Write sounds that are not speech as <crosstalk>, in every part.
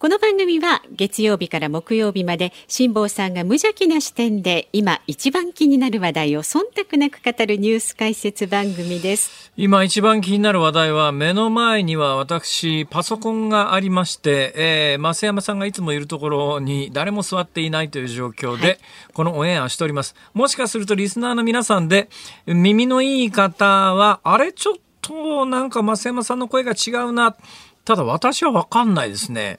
この番組は月曜日から木曜日まで辛坊さんが無邪気な視点で今一番気になる話題を忖度なく語るニュース解説番組です。今一番気になる話題は目の前には私パソコンがありまして、えー、増山さんがいつもいるところに誰も座っていないという状況で、はい、このオンエアをしております。もしかするとリスナーの皆さんで耳のいい方はあれ？ちょっとなんか増山さんの声が違うな。ただ私は分かんないですね。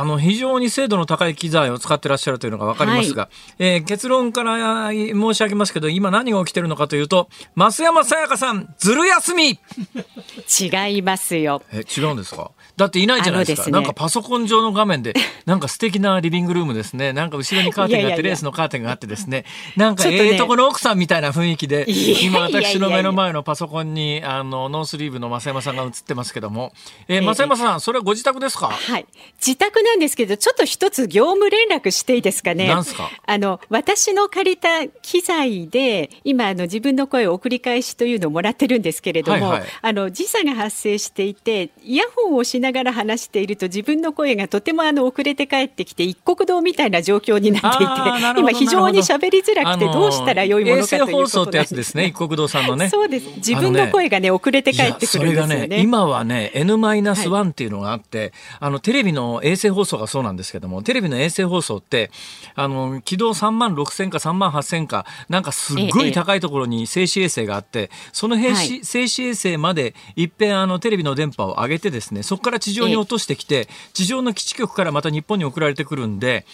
あの非常に精度の高い機材を使ってらっしゃるというのが分かりますが、はい、えー、結論から申し上げますけど今何が起きてるのかというと増山さやかさんずる休み。<laughs> 違いますよ。え違うんですか？だっていないじゃないですか。すね、なんかパソコン上の画面で、<laughs> なんか素敵なリビングルームですね。なんか後ろにカーテンがあって、レースのカーテンがあってですね。なんかええとこの奥さんみたいな雰囲気で、今私の目の前のパソコンに、あの、ノースリーブの増山さんが映ってますけども。えー、増山さん、それはご自宅ですか？はい。自宅なんですけど、ちょっと一つ業務連絡していいですかね。なんすか？あの、私の借りた機材で、今、あの、自分の声を送り返しというのをもらってるんですけれども、はいはい、あの、時差が発生していて、イヤホンをしながら話していると自分の声がとてもあの遅れて帰ってきて一国道みたいな状況になっていて今非常に喋りづらくてどうしたらよいものかということ放送ってやつですね一国道さんのね。そうです自分の声がね遅れて帰ってくるんですよね、ね、今はね N-1 っていうのがあって、はい、あのテレビの衛星放送がそうなんですけどもテレビの衛星放送ってあの軌道3万6千か3万8千かなんかすっごい高いところに静止衛星があって、ええ、その静止衛星までいっぺんあのテレビの電波を上げてですねそこから地上に落としてしてきて地上の基地局からまた日本に送られてくるんで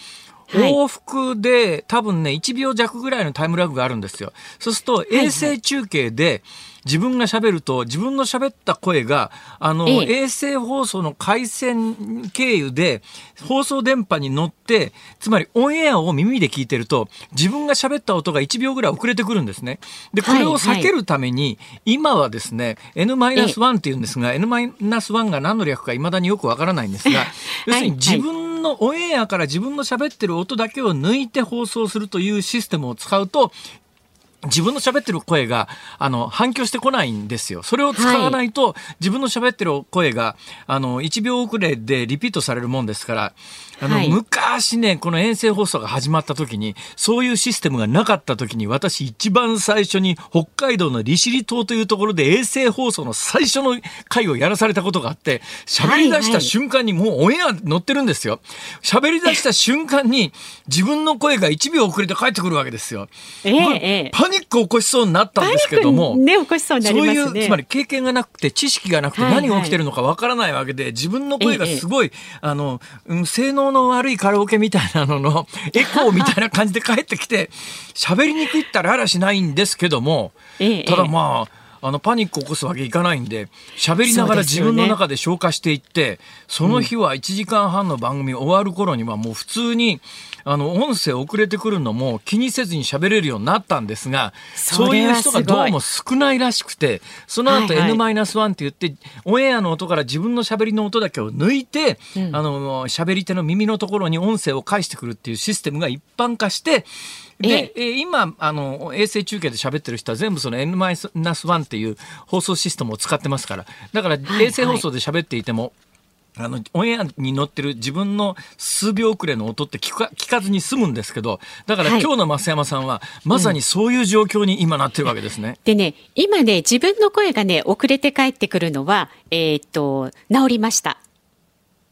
往復で多分ね1秒弱ぐらいのタイムラグがあるんですよ。そうすると衛星中継で自分が喋ると自分の喋った声があの、衛星放送の回線経由で放送電波に乗ってつまりオンエアを耳で聞いてると自分が喋った音が1秒ぐらい遅れてくるんですね。でこれを避けるために、今はですね N-1 っていうんですが N-1 が何の略かいまだによくわからないんですが <laughs> 要するに自分のオンエアから自分の喋ってる音だけを抜いて放送するというシステムを使うと自分の喋ってる声が、あの、反響してこないんですよ。それを使わないと、はい、自分の喋ってる声が、あの、1秒遅れでリピートされるもんですから、あの、はい、昔ね、この遠征放送が始まった時に、そういうシステムがなかった時に、私一番最初に北海道の利尻島というところで衛星放送の最初の回をやらされたことがあって、喋り出した瞬間にもうオンエア乗ってるんですよ。喋り出した <laughs> 瞬間に自分の声が1秒遅れて帰ってくるわけですよ。ええ、パニックを起こしそうになったんですけども、ね、起こしそうになりますね。そういう、つまり経験がなくて、知識がなくて何が起きてるのかわからないわけで、自分の声がすごい、あの、性能の悪いカラオケみたいなのの、<laughs> エコーみたいな感じで帰ってきて、喋りにくいったらあらしないんですけども、ただまあ、あのパニックを起こすわけいかないんで喋りながら自分の中で消化していってそ,、の日は1時間半の番組終わる頃にはもう普通にあの音声遅れてくるのも気にせずに喋れるようになったんですがそういう人がどうも少ないらしくてその後 N-1 って言って、オンエアの音から自分の喋りの音だけを抜いて、うん、あの喋り手の耳のところに音声を返してくるっていうシステムが一般化してで、え今あの衛星中継で喋ってる人は全部その N-1 っていう放送システムを使ってますから。だから衛星放送で喋っていても、はいはいあの、オンエアに乗ってる自分の数秒遅れの音って聞か聞かずに済むんですけど、だからはい今日の増山さんは、まさにそういう状況に今なってるわけですね。でね、今ね、自分の声がね、遅れて帰ってくるのは、えーっと、治りました。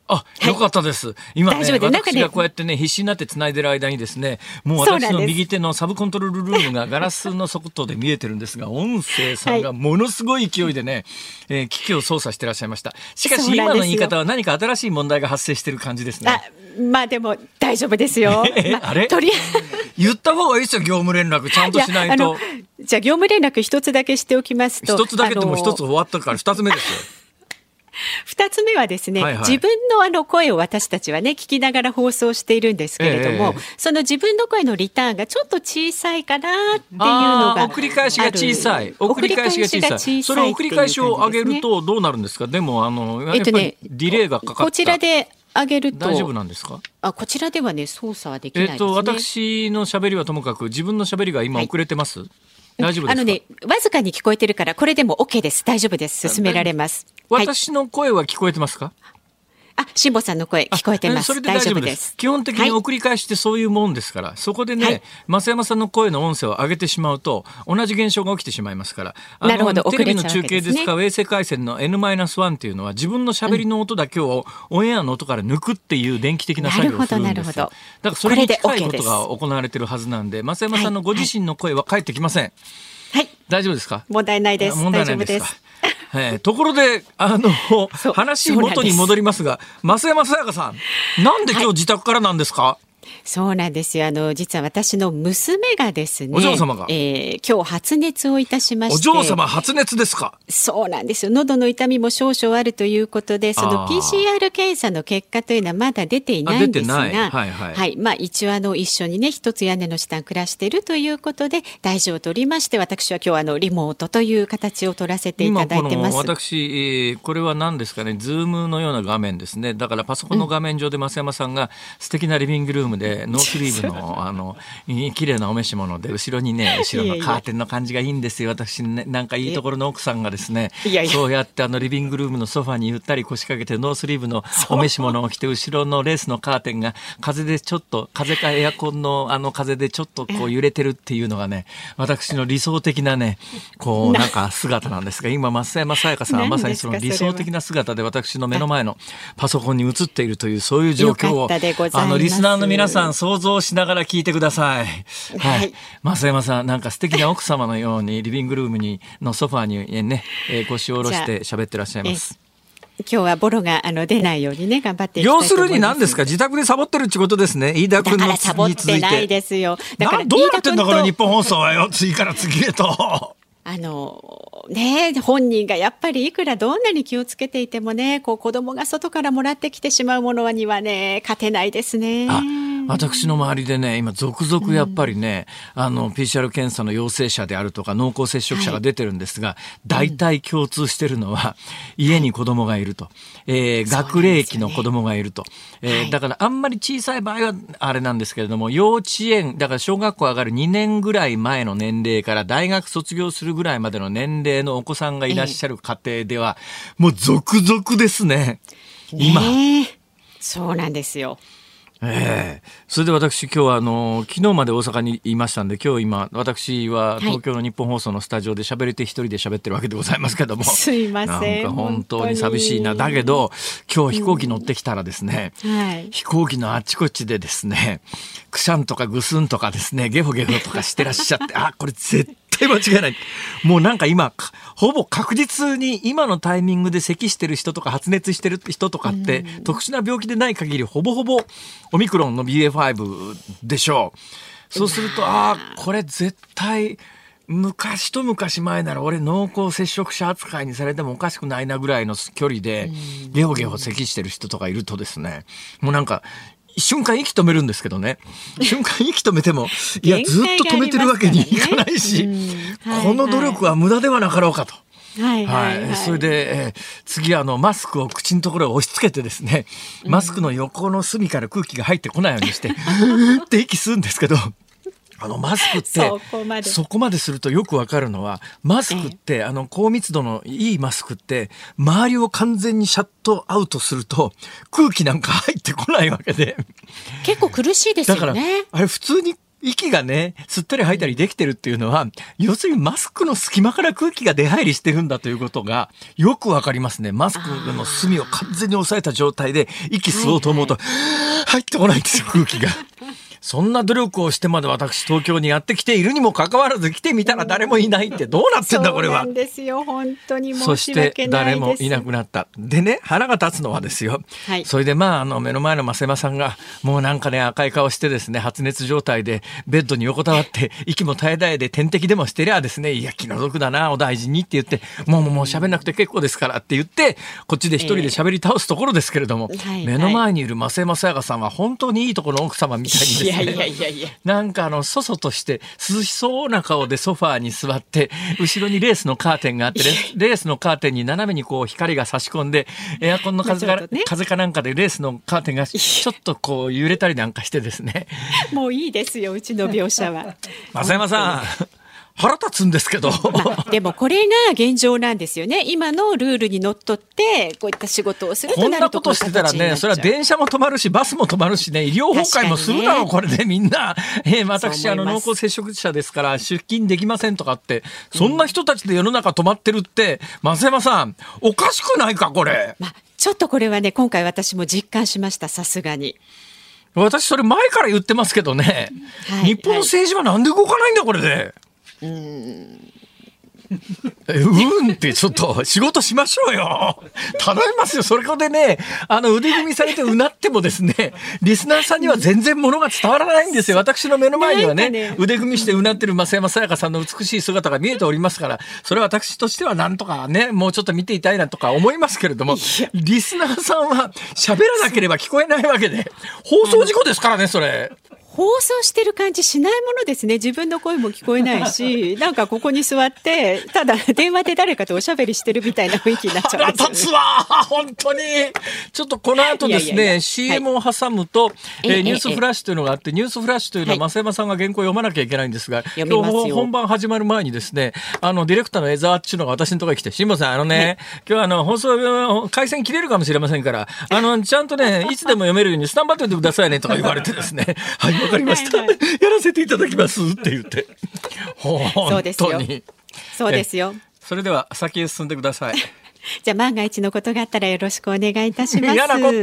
あ、いよかったです。今ね、大丈夫ですなんかね私がこうやってね、必死になって繋いでる間にですね、もう私の右手のサブコントロールルームが <laughs> ガラスの外で見えてるんですが、音声さんがものすごい勢いでね、えー機器を操作してらっしゃいました。しかし今の言い方は何か新しい問題が発生してる感じですねあ。、まあでも大丈夫ですよ。<laughs> まえあれ？とりあえず。言った方がいいですよ、業務連絡。ちゃんとしないとやあの。じゃあ業務連絡一つだけしておきますと。一つだけでも一つ終わったから二つ目ですよ。<laughs> 二つ目はですね、はいはい自分のあの声を私たちはね、聞きながら放送しているんですけれども、ええその自分の声のリターンがちょっと小さいかなっていうのが。送り返しが小さい。送り返しが小さい。送り返しが小さいそれを送り返しを上げるとどうなるんですか？でも、あの、やっぱえっとねりディレイがかかった。こちらで上げると。大丈夫なんですか？あ、こちらではね、操作はできないね。えっと、私の喋りはともかく、自分の喋りが今遅れてます、大丈夫ですか？あのね、わずかに聞こえてるから、これでも OK です。大丈夫です。進められます。はい。私の声は聞こえてますか？あ、辛坊さんの声聞こえてます。それで大丈夫です。基本的にはい送り返しってそういうもんですから、そこでね、はい増山さんの声の音声を上げてしまうと、同じ現象が起きてしまいますから、あのなるほどテレビの中継で使う衛星回線の N-1 っていうのは、自分の喋りの音だけをオンエアの音から抜くっていう電気的な作業をするんですよ。なるほどなるほどだからそれに近いことが行われてるはずなんで、増山さんのご自身の声は返ってきません。はい。大丈夫ですか？問題ないです。問題ないですか大丈夫です。えーところで、あの話元に戻りますが、増山さやかさん、なんで今日自宅からなんですか、そうなんですよ。あの、実は私の娘がですね。お嬢様が？えー今日発熱をいたしまして。お嬢様発熱ですか？そうなんですよ。喉の痛みも少々あるということで、その PCR 検査の結果というのはまだ出ていないんですが、あ出てないはいはいまあ一応あの一緒にね、一つ屋根の下に暮らしているということで、大事を取りまして、私は今日あのリモートという形を取らせていただいてます。私、えーこれは何ですかね、ズームのような画面ですね。だからパソコンの画面上で増山さんが素敵なリビングルームでノースリーブの <laughs> あの綺麗なお召し物で後ろにね後ろのカーテンの感じがいいんですよ。私ねなんかいいところの奥さんがですね、いやいや。そうやってあのリビングルームのソファにゆったり腰掛けてノースリーブのお召し物を着て後ろのレースのカーテンが風でちょっと風かエアコンのあの風でちょっとこう揺れてるっていうのがね私の理想的なねこうな。んか姿なんですが今増山さやかさんはまさにその理想的な姿で私の目の前のパソコンに映っているというそういう状況をあのリスナーの皆さん想像しながら聞いてください。ははいい。増山さんなんか素敵な奥様のようにリビングルームにのソファーにね、えー腰を下ろして喋ってらっしゃいます。今日はボロがあの出ないようにね、頑張って。要するに何ですか？自宅でサボってるってことですね。飯田君のらサボってないて。ですよ。だからなどうなってんだから飯田君と日本放送はよ次から次へと。<laughs> あのね本人がやっぱりいくらどんなに気をつけていてもねこう子供が外からもらってきてしまうものにはね勝てないですね。あ私の周りでね、今、続々やっぱりね、あの、PCR 検査の陽性者であるとか、濃厚接触者が出てるんですが、大体共通してるのは、家に子供がいると。えー学齢期の子供がいると。えーはいだから、あんまり小さい場合は、あれなんですけれども、幼稚園、だから小学校上がる2年ぐらい前の年齢から大学卒業するぐらいまでの年齢のお子さんがいらっしゃる家庭では、もう続々ですね。今。そうなんですよ。ええ。それで私今日はあの昨日まで大阪にいましたんで今日今私は東京の日本放送のスタジオで喋れて一人で喋ってるわけでございますけども。<laughs> すいませんなんか本当に寂しいな。だけど今日飛行機乗ってきたらですね、はい。飛行機のあっちこっちでですねくしゃんとかぐすんとかですねゲホゲホとかしてらっしゃってあこれ絶対間違いない。もうなんか今かほぼ確実に今のタイミングで咳してる人とか発熱してる人とかって、特殊な病気でない限りほぼほぼオミクロンの BA.5 でしょう。そうするとああこれ絶対昔と昔前なら俺濃厚接触者扱いにされてもおかしくないなぐらいの距離でゲホゲホ咳してる人とかいるとですねもうなんか瞬間息止めるんですけどね。瞬間息止めてもいや息ずっと止めてるわけにいかないし、この努力は無駄ではなかろうかと。はいははい。い、はい。それで、えー次あのマスクを口のところへ押し付けてですねマスクの横の隅から空気が入ってこないようにして、う <laughs> ーって息吸うんですけどあのマスクってそこまで。するとよくわかるのはマスクって、あの高密度のいいマスクって周りを完全にシャットアウトすると空気なんか入ってこないわけで。結構苦しいですよね。だからあれ普通に息がね、吸ったり吐いたりできてるっていうのは、要するにマスクの隙間から空気が出入りしてるんだということが、よくわかりますね。マスクの隅を完全に押さえた状態で、息吸おうと思うと、はいはい、入ってこないんですよ、空気が。<laughs> そんな努力をしてまで私東京にやってきているにもかかわらず来てみたら誰もいないってどうなってんだこれは。そうですよ本当にそして誰もいなくなった。でね腹が立つのはですよ。はい、それでまああの目の前の増山さんがもうなんかね赤い顔してですね発熱状態でベッドに横たわって息も絶え絶えで点滴でもしてりゃですねいや気の毒だなお大事にって言ってもうもう喋んなくて結構ですからって言ってこっちで一人で喋り倒すところですけれども、えー目の前にいる増山さやかさんは本当にいいところの奥様みたいにですやいやいやいやなんかあの、そそとして涼しそうな顔でソファーに座って、後ろにレースのカーテンがあって、レースのカーテンに斜めにこう光が差し込んで、エアコンの風が、ね、風かなんかでレースのカーテンがちょっとこう揺れたりなんかしてですね。もういいですよ、うちの描写は。<laughs> 増山さん。腹立つんですけど、まあ、でもこれが現状なんですよね。今のルールにのっとってこういった仕事をするとこんなことしてたらねそれは電車も止まるしバスも止まるしね医療崩壊もするだろう、ね、これで。みんな、えー、私あの濃厚接触者ですから出勤できませんとかってそんな人たちで世の中止まってるって、増山さんおかしくないかこれ、まあ、ちょっとこれはね今回私も実感しましたさすがに。私それ前から言ってますけどね、はい、日本の政治はなんで動かないんだこれで。うんうんってちょっと仕事しましょうよ。頼みますよ。それこでね、あの腕組みされてうなってもですね、リスナーさんには全然ものが伝わらないんですよ。私の目の前にはね、ね腕組みしてうなってる増山さやかさんの美しい姿が見えておりますから、それは私としてはなんとかね、もうちょっと見ていたいなとか思いますけれども、リスナーさんは喋らなければ聞こえないわけで、放送事故ですからね、それ。放送してる感じしないものですね。自分の声も聞こえないし <laughs> なんかここに座ってただ電話で誰かとおしゃべりしてるみたいな雰囲気になっちゃうんですよ、ね、立つわ。本当に。ちょっとこの後ですね CM を挟むと、はい、えー、ニュースフラッシュというのがあって、ニュースフラッシュというのは増山さんが原稿を読まなきゃいけないんですが、今日本番始まる前にですねあのディレクターの江沢っていうのが私のところに来て辛坊さんあのね、今日はあの放送回線切れるかもしれませんからあのちゃんとねいつでも読めるようにスタンバっておいてくださいねとか言われてですね。は <laughs> いわかりました、はいはいやらせていただきますって言って。<laughs> そうですよ。そうですよ。それでは先へ進んでください。<laughs> じゃあ万が一のことがあったらよろしくお願いいたします。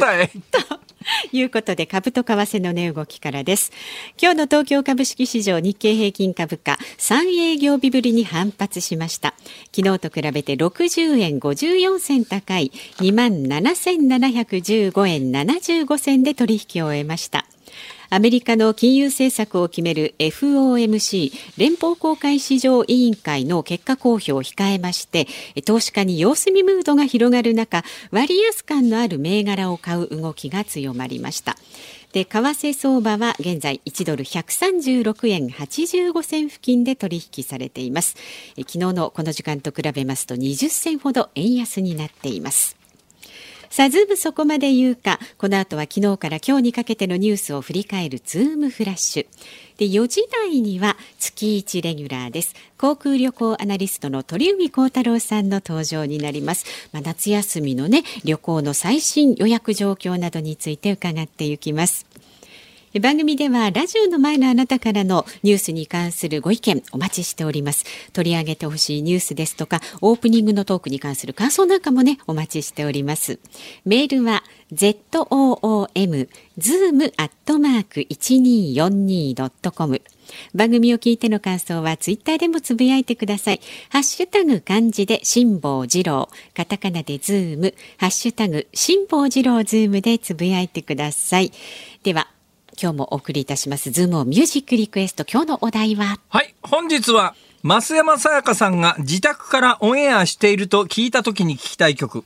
ということで株と為替の値動きからです。今日の東京株式市場日経平均株価3営業日ぶりに反発しました。昨日と比べて60円54銭高い2万7715円75銭で取引を終えました。アメリカの金融政策を決める FOMC 連邦公開市場委員会の結果公表を控えまして投資家に様子見ムードが広がる中割安感のある銘柄を買う動きが強まりました。で為替相場は現在1ドル136円85銭付近で取引されています。昨日のこの時間と比べますと20銭ほど円安になっています。さあ、ズームそこまで言うか。この後は昨日から今日にかけてのニュースを振り返るズームフラッシュ。で、4時台には月1レギュラーです。航空旅行アナリストの鳥海高太朗さんの登場になります。まあ、夏休みのね、旅行の最新予約状況などについて伺っていきます。番組ではラジオの前のあなたからのニュースに関するご意見お待ちしております。取り上げてほしいニュースですとかオープニングのトークに関する感想なんかもねお待ちしております。メールは zoom zoom アットマーク 1242.com 番組を聞いての感想はツイッターでもつぶやいてください。ハッシュタグ漢字で辛坊治郎、カタカナでズーム、ハッシュタグ辛坊治郎ズームでつぶやいてください。では今日もお送りいたします。ズームミュージックリクエスト。今日のお題は？はい。本日は増山さやかさんが自宅からオンエアしていると聞いた時に聞きたい曲。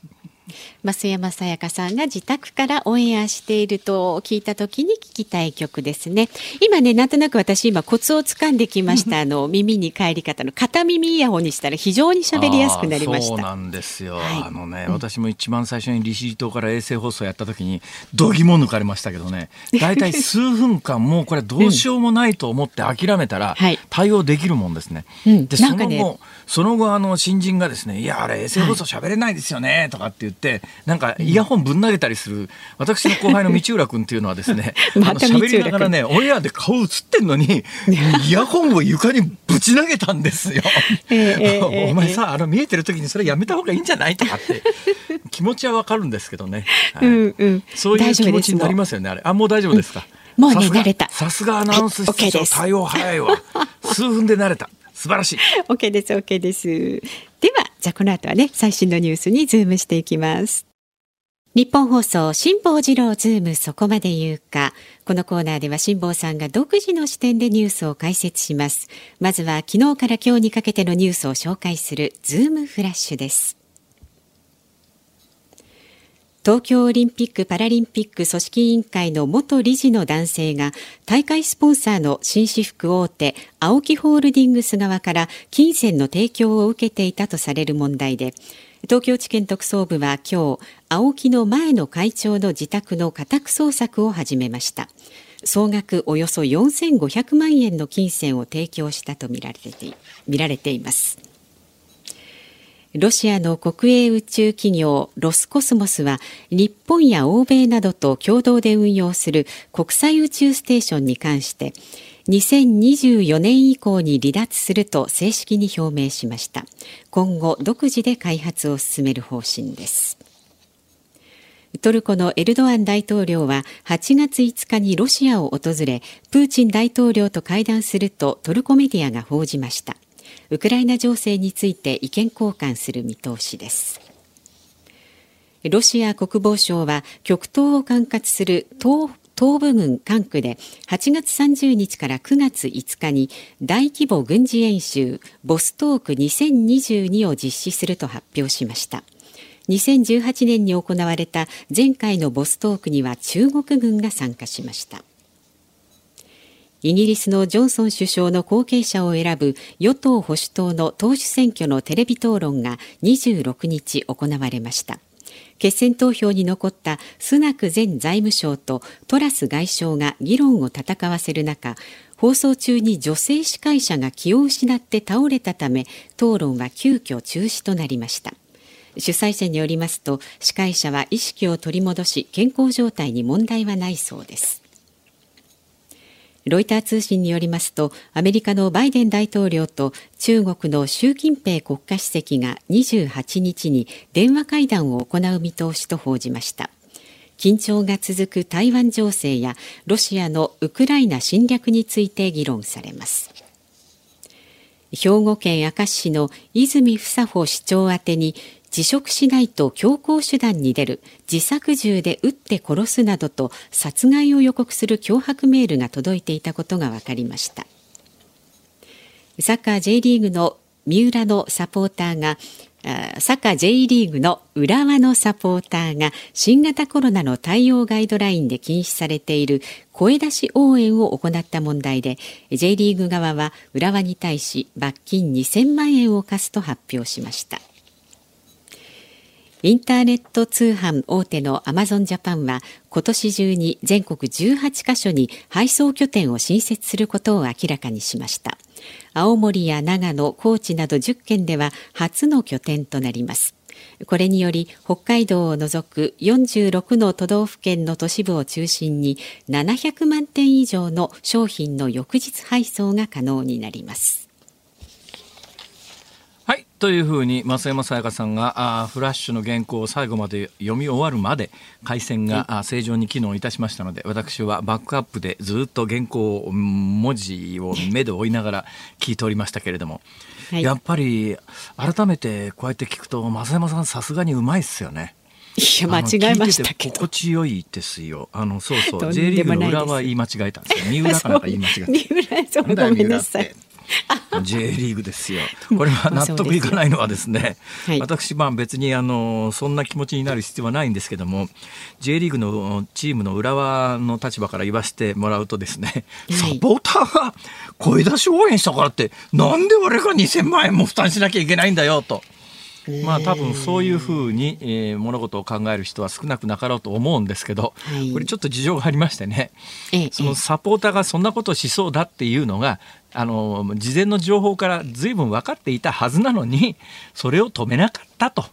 増山さやかさんが自宅からオンエアしていると聞いた時に聞きたい曲ですね。今ね、なんとなく私今コツをつかんできました。あの耳に帰り方の片耳イヤホンにしたら非常に喋りやすくなりました。そうなんですよ。はい、あのね、うん、私も一番最初に利尻島から衛星放送やった時に度肝抜かれましたけどね。だいたい数分間もうこれどうしようもないと思って諦めたら対応できるもんですね。うん、でその後、その後あの新人がですね、いやあれ衛星放送喋れないですよねとかって言って。なんかイヤホンぶん投げたりする、私の後輩の道浦君っていうのはですね <laughs> 喋りながらねオンエアで顔映ってんのにイヤホンを床にぶち投げたんですよ。<laughs> お前さあの見えてる時にそれやめた方がいいんじゃないとかって <laughs> 気持ちはわかるんですけどね、はい。うんうん、そういう気持ちになりますよねあれ。あもう大丈夫ですか、もうね慣れた。さすがアナウンス室長対応早いわ。数分で慣れた素晴らしい。OK です OK です。ではじゃあこの後はね最新のニュースにズームしていきます。ニッポン放送辛坊治郎ズームそこまで言うか。このコーナーでは辛坊さんが独自の視点でニュースを解説します。まずは昨日から今日にかけてのニュースを紹介するズームフラッシュです。東京オリンピック・パラリンピック組織委員会の元理事の男性が大会スポンサーの紳士服大手 AOKI ホールディングス側から金銭の提供を受けていたとされる問題で東京地検特捜部は今日 AOKI の前の会長の自宅の家宅捜索を始めました。総額およそ4500万円の金銭を提供したとみられて見られています。ロシアの国営宇宙企業ロスコスモスは日本や欧米などと共同で運用する国際宇宙ステーションに関して2024年以降に離脱すると正式に表明しました。今後独自で開発を進める方針です。トルコのエルドアン大統領は8月5日にロシアを訪れプーチン大統領と会談するとトルコメディアが報じました。ウクライナ情勢について意見交換する見通しです。ロシア国防省は極東を管轄する東東部軍管区で8月30日から9月5日に大規模軍事演習ボストーク2022を実施すると発表しました。2018年に行われた前回のボストークには中国軍が参加しました。イギリスのジョンソン首相の後継者を選ぶ与党保守党の党首選挙のテレビ討論が26日行われました。決選投票に残ったスナク前財務省とトラス外相が議論を戦わせる中放送中に女性司会者が気を失って倒れたため討論は急遽中止となりました。主催者によりますと司会者は意識を取り戻し健康状態に問題はないそうです。ロイター通信によりますとアメリカのバイデン大統領と中国の習近平国家主席が28日に電話会談を行う見通しと報じました。緊張が続く台湾情勢やロシアのウクライナ侵略について議論されます。兵庫県明石市の泉房穂市長宛に辞職しないと強行手段に出る自作銃で撃って殺すなどと殺害を予告する脅迫メールが届いていたことが分かりました。サッカー J リーグの三浦のサポーターがサッカー J リーグの浦和のサポーターが新型コロナの対応ガイドラインで禁止されている声出し応援を行った問題で J リーグ側は浦和に対し罰金2000万円を課すと発表しました。インターネット通販大手のアマゾンジャパンは今年中に全国18カ所に配送拠点を新設することを明らかにしました。青森や長野、高知など10県では初の拠点となります。これにより北海道を除く46の都道府県の都市部を中心に700万点以上の商品の翌日配送が可能になります。というふうに増山さやかさんがあフラッシュの原稿を最後まで読み終わるまで回線が正常に機能いたしましたので私はバックアップでずっと原稿を文字を目で追いながら聞いておりましたけれども、はい、やっぱり改めてこうやって聞くと増山さんさすがにうまいっすよね。いや間違えましたけど。心地よいですよ。あのそうそう。J リーグの裏は言い間違えたんですよ。三浦かなんか言い間違えた。三浦そうごめんなさい <laughs> J リーグですよ。<laughs> これは納得いかないのはですね、はい、私まあ別にあのそんな気持ちになる必要はないんですけども、J リーグのチームの浦和の立場から言わせてもらうとですね、サポーターが声出し応援したからってなんで俺が2000万円も負担しなきゃいけないんだよと。まあ多分そういうふうに、えー、物事を考える人は少なくなかろうと思うんですけど、はい、これちょっと事情がありましてね、そのサポーターがそんなことをしそうだっていうのがあの事前の情報から随分分かっていたはずなのにそれを止めなかったと。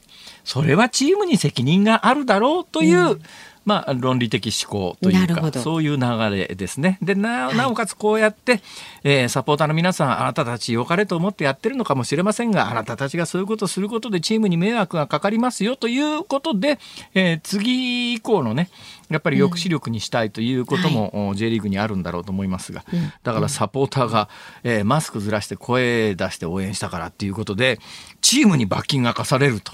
それはチームに責任があるだろうという、うん。まあ、論理的思考というかそういう流れですね。でななおかつこうやって、はい、えー、サポーターの皆さんあなたたち良かれと思ってやってるのかもしれませんがあなたたちがそういうことをすることでチームに迷惑がかかりますよということで、えー、次以降のねやっぱり抑止力にしたいということも、うん、J リーグにあるんだろうと思いますが、だからサポーターが、えー、マスクずらして声出して応援したからっていうことでチームに罰金が課されると。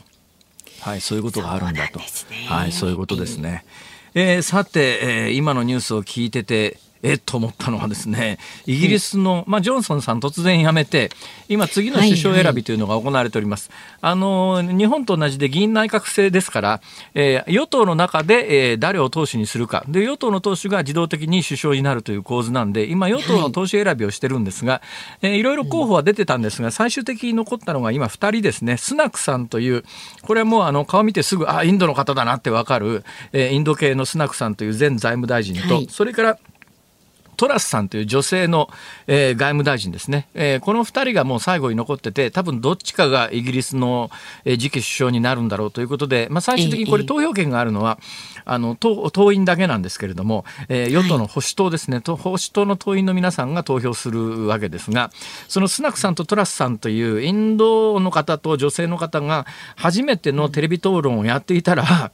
はい、そういうことがあるんだと。はい、そういうことですね。えー、さて、えー、今のニュースを聞いてて、えっと思ったのはですねイギリスの、まあ、ジョンソンさん突然辞めて今次の首相選びというのが行われております、はいはい、あの日本と同じで議員内閣制ですから、えー、与党の中で、えー、誰を党首にするか。で与党の党首が自動的に首相になるという構図なんで今与党の党首選びをしてるんですが、はい。えー、いろいろ候補は出てたんですが最終的に残ったのが今2人ですね。スナクさんというこれはもうあの顔見てすぐあインドの方だなって分かる、えー、インド系のスナクさんという前財務大臣と、それからトラスさんという女性の、えー、外務大臣ですね、えー、この2人がもう最後に残ってて多分どっちかがイギリスの、えー、次期首相になるんだろうということで、まあ、最終的にこれ投票権があるのは、あの党党員だけなんですけれども、えー、与党の保守党ですね、はい、保守党の党員の皆さんが投票するわけですがそのスナクさんとトラスさんというインドの方と女性の方が初めてのテレビ討論をやっていたら、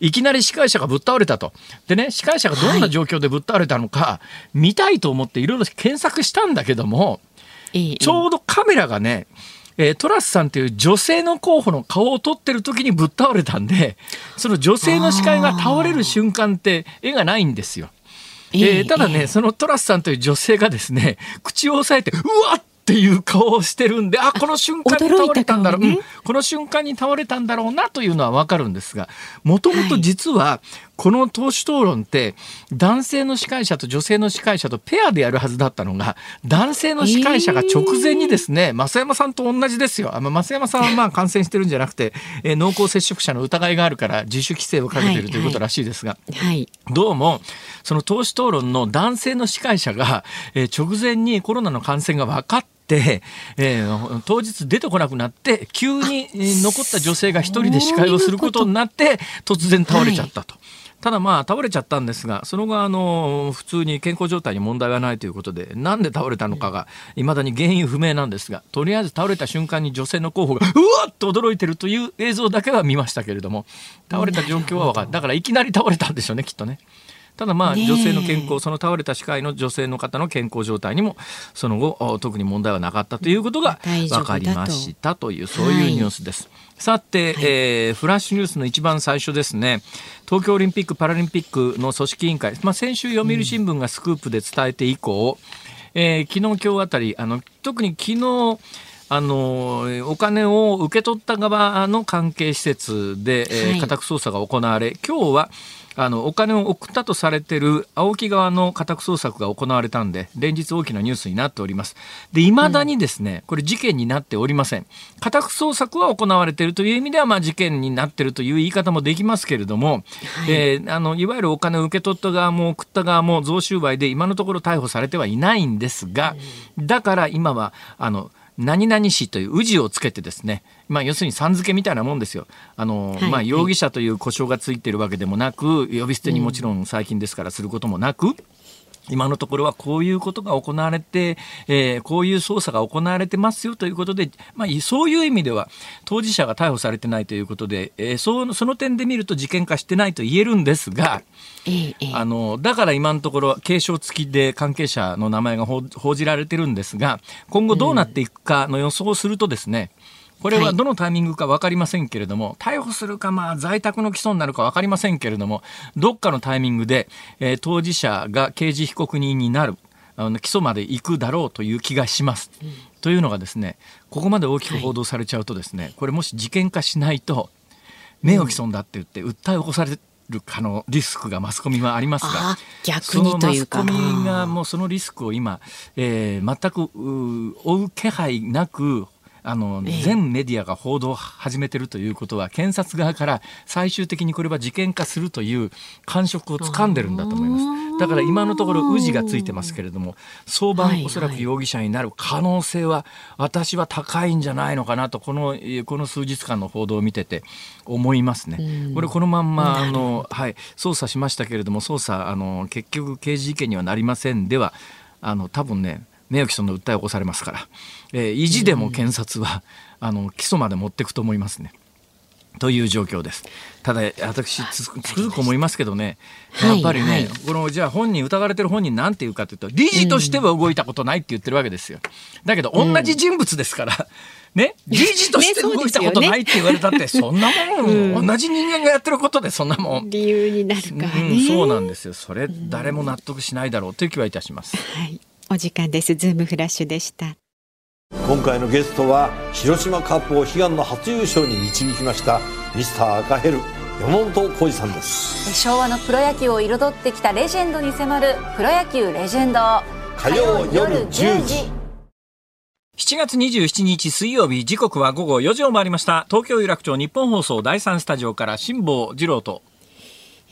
いきなり司会者がぶっ倒れたと。でね、司会者がどんな状況でぶっ倒れたのか、見たいと思っていろいろ検索したんだけども、ちょうどカメラがね、えー、トラスさんという女性の候補の顔を撮ってる時にぶっ倒れたんで、その女性の司会が倒れる瞬間って絵がないんですよ。えー、ただね、そのトラスさんという女性がですね、口を押さえて、うわっっていう顔をしてるんであこの瞬間に倒れたんだろう、ね、うん、この瞬間に倒れたんだろうなというのは分かるんですがもともと実はこの党首討論って男性の司会者と女性の司会者とペアでやるはずだったのが男性の司会者が直前にですね、えー、増山さんと同じですよ。増山さんはまあ感染してるんじゃなくて、えー、濃厚接触者の疑いがあるから自主規制をかけているということらしいですが、はい。はい、どうもその党首討論の男性の司会者が、えー、直前にコロナの感染が分かって、えー、当日出てこなくなって急に残った女性が一人で司会をすることになって突然倒れちゃったと。はいただまあ倒れちゃったんですがその後あの普通に健康状態に問題はないということでなんで倒れたのかがいまだに原因不明なんですがとりあえず倒れた瞬間に女性の候補がうわっと驚いてるという映像だけは見ましたけれども倒れた状況は分かるだからいきなり倒れたんでしょうねきっとね。ただまあ女性の健康その倒れた歯科医の女性の方の健康状態にもその後特に問題はなかったということが分かりましたというそういうニュースです。はい、さて、はい、えー、フラッシュニュースの一番最初ですね。東京オリンピック・パラリンピックの組織委員会、まあ、先週読売新聞がスクープで伝えて以降、うん、えー、昨日今日あたりあの特に昨日あのお金を受け取った側の関係施設で、えー、家宅捜査が行われ今日はあのお金を送ったとされている青木側の家宅捜索が行われたんで連日大きなニュースになっております。で未だにですね、これ事件になっておりません。家宅捜索は行われているという意味ではまあ事件になっているという言い方もできますけれども、はい。えー、あのいわゆるお金を受け取った側も送った側も贈収賄で今のところ逮捕されてはいないんですがだから今はあの何々氏という氏をつけてですね、まあ、要するにさん付けみたいなもんですよ。あの、はい、まあ、容疑者という故障がついてるわけでもなく、呼び捨てにもちろん最近ですからすることもなく、うん今のところはこういうことが行われて、えー、こういう捜査が行われてますよということで、まあ、そういう意味では当事者が逮捕されてないということで、えー、そその点で見ると事件化してないと言えるんですが、ええ、あのだから今のところ継承付きで関係者の名前が報じられてるんですが今後どうなっていくかの予想をするとですね、うんこれはどのタイミングか分かりませんけれども、はい、逮捕するか、まあ、在宅の起訴になるか分かりませんけれども、どっかのタイミングで、えー、当事者が刑事被告人になる。あの起訴まで行くだろうという気がします。というのがですねここまで大きく報道されちゃうとですね、はい、これもし事件化しないと名誉毀損だって言って訴え起こされる可能リスクがマスコミはありますが逆にというかマスコミがもうそのリスクを今、えー、全く追う気配なくあの全メディアが報道を始めてるということは検察側から最終的にこれは事件化するという感触をつかんでるんだと思います。だから今のところ氏がついてますけれども早晩おそらく容疑者になる可能性は私は高いんじゃないのかなとこのこの数日間の報道を見てて思いますね。これこのまんまあの、はい、捜査しましたけれども捜査あの結局刑事事件にはなりません。ではあの多分ね名誉毀損の訴えを起こされますから、えー、意地でも検察は、あの起訴まで持っていくと思いますね。という状況です。ただ私つくづく思いますけどね、やっぱりね、はい。はい、このじゃあ本人疑われてる本人なんていうかというと理事としては動いたことないって言ってるわけですよ。だけど同じ人物ですから。ね、理事として動いたことないって言われたって、そんなもん、うん、同じ人間がやってることでそんなもん。理由になるか、ねうん、そうなんですよ。それ誰も納得しないだろうという気はいたします、はいお時間です。ズームフラッシュでした。今回のゲストは広島カップを悲願の初優勝に導きましたミスター赤ヘル山本浩二さんです。昭和のプロ野球を彩ってきたレジェンドに迫るプロ野球レジェンド。火曜夜10時。7月27日水曜日時刻は午後4時を回りました。東京有楽町日本放送第3スタジオから辛坊治郎と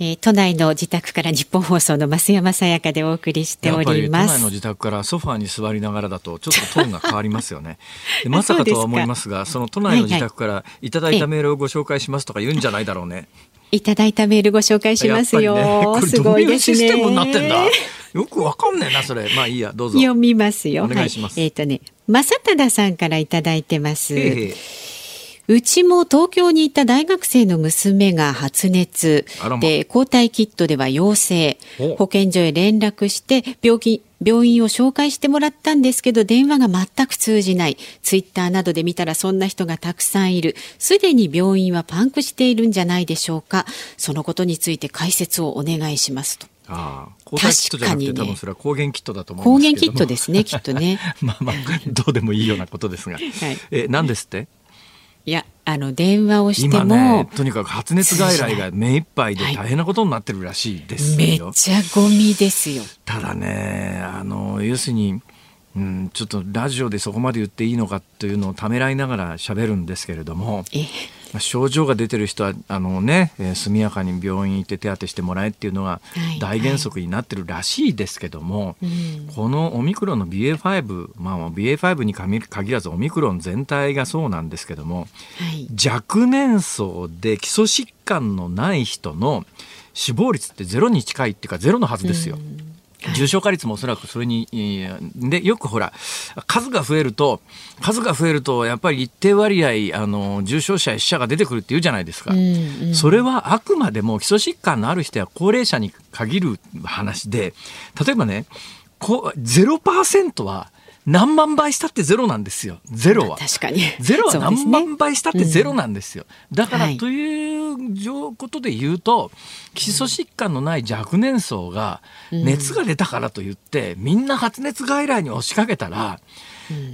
えー、都内の自宅から日本放送の増山さやかでお送りしております。都内の自宅からソファーに座りながらだとちょっとトーンが変わりますよね。<laughs> まさかとは思いますが、その都内の自宅からいただいたメールをご紹介しますとか言うんじゃないだろうね。いただいたメールご紹介しますよ。ね、すごいですね。システムになってんだ？よくわかんねえなそれ。まあいいやどうぞ。読みますよ。お願いします。はい、えっ、ー、とね、正忠さんからいただいてます。へーへーうちも東京に行った大学生の娘が発熱。で抗体キットでは陽性。保健所へ連絡して病気病院を紹介してもらったんですけど電話が全く通じない。ツイッターなどで見たらそんな人がたくさんいる。すでに病院はパンクしているんじゃないでしょうか。そのことについて解説をお願いしますと。ああ、抗体キットじゃなくて、多分それは抗原キットだと思うんですけど抗原キットですね、きっとね。<laughs> まあまあ、どうでもいいようなことですが。<laughs> はい、え、何ですって？いやあの電話をしても、ね、とにかく発熱外来が目いっぱいで大変なことになってるらしいですよ、はい、めっちゃゴミですよ。ただねあの要するにうん、ちょっとラジオでそこまで言っていいのかというのをためらいながら喋るんですけれども症状が出てる人はあの、ね、速やかに病院行って手当てしてもらえっていうのが大原則になってるらしいですけども、はいはい、このオミクロンの BA.5、まあ、BA.5 に限らずオミクロン全体がそうなんですけども、はい、若年層で基礎疾患のない人の死亡率ってゼロに近いっていうかゼロのはずですよ。うん重症化率もおそらくそれに、で、よくほら、数が増えると、数が増えると、やっぱり一定割合、あの、重症者や死者が出てくるっていうじゃないですか。うんうん、それはあくまでも基礎疾患のある人や高齢者に限る話で、例えばね、こ0%は、何万倍したってゼロなんですよ。ゼロは。確かに。ゼロは何万倍したってゼロなんですよ。すねうん、だから、ということで言うと、基礎疾患のない若年層が熱が出たからといって、みんな発熱外来に押しかけたら、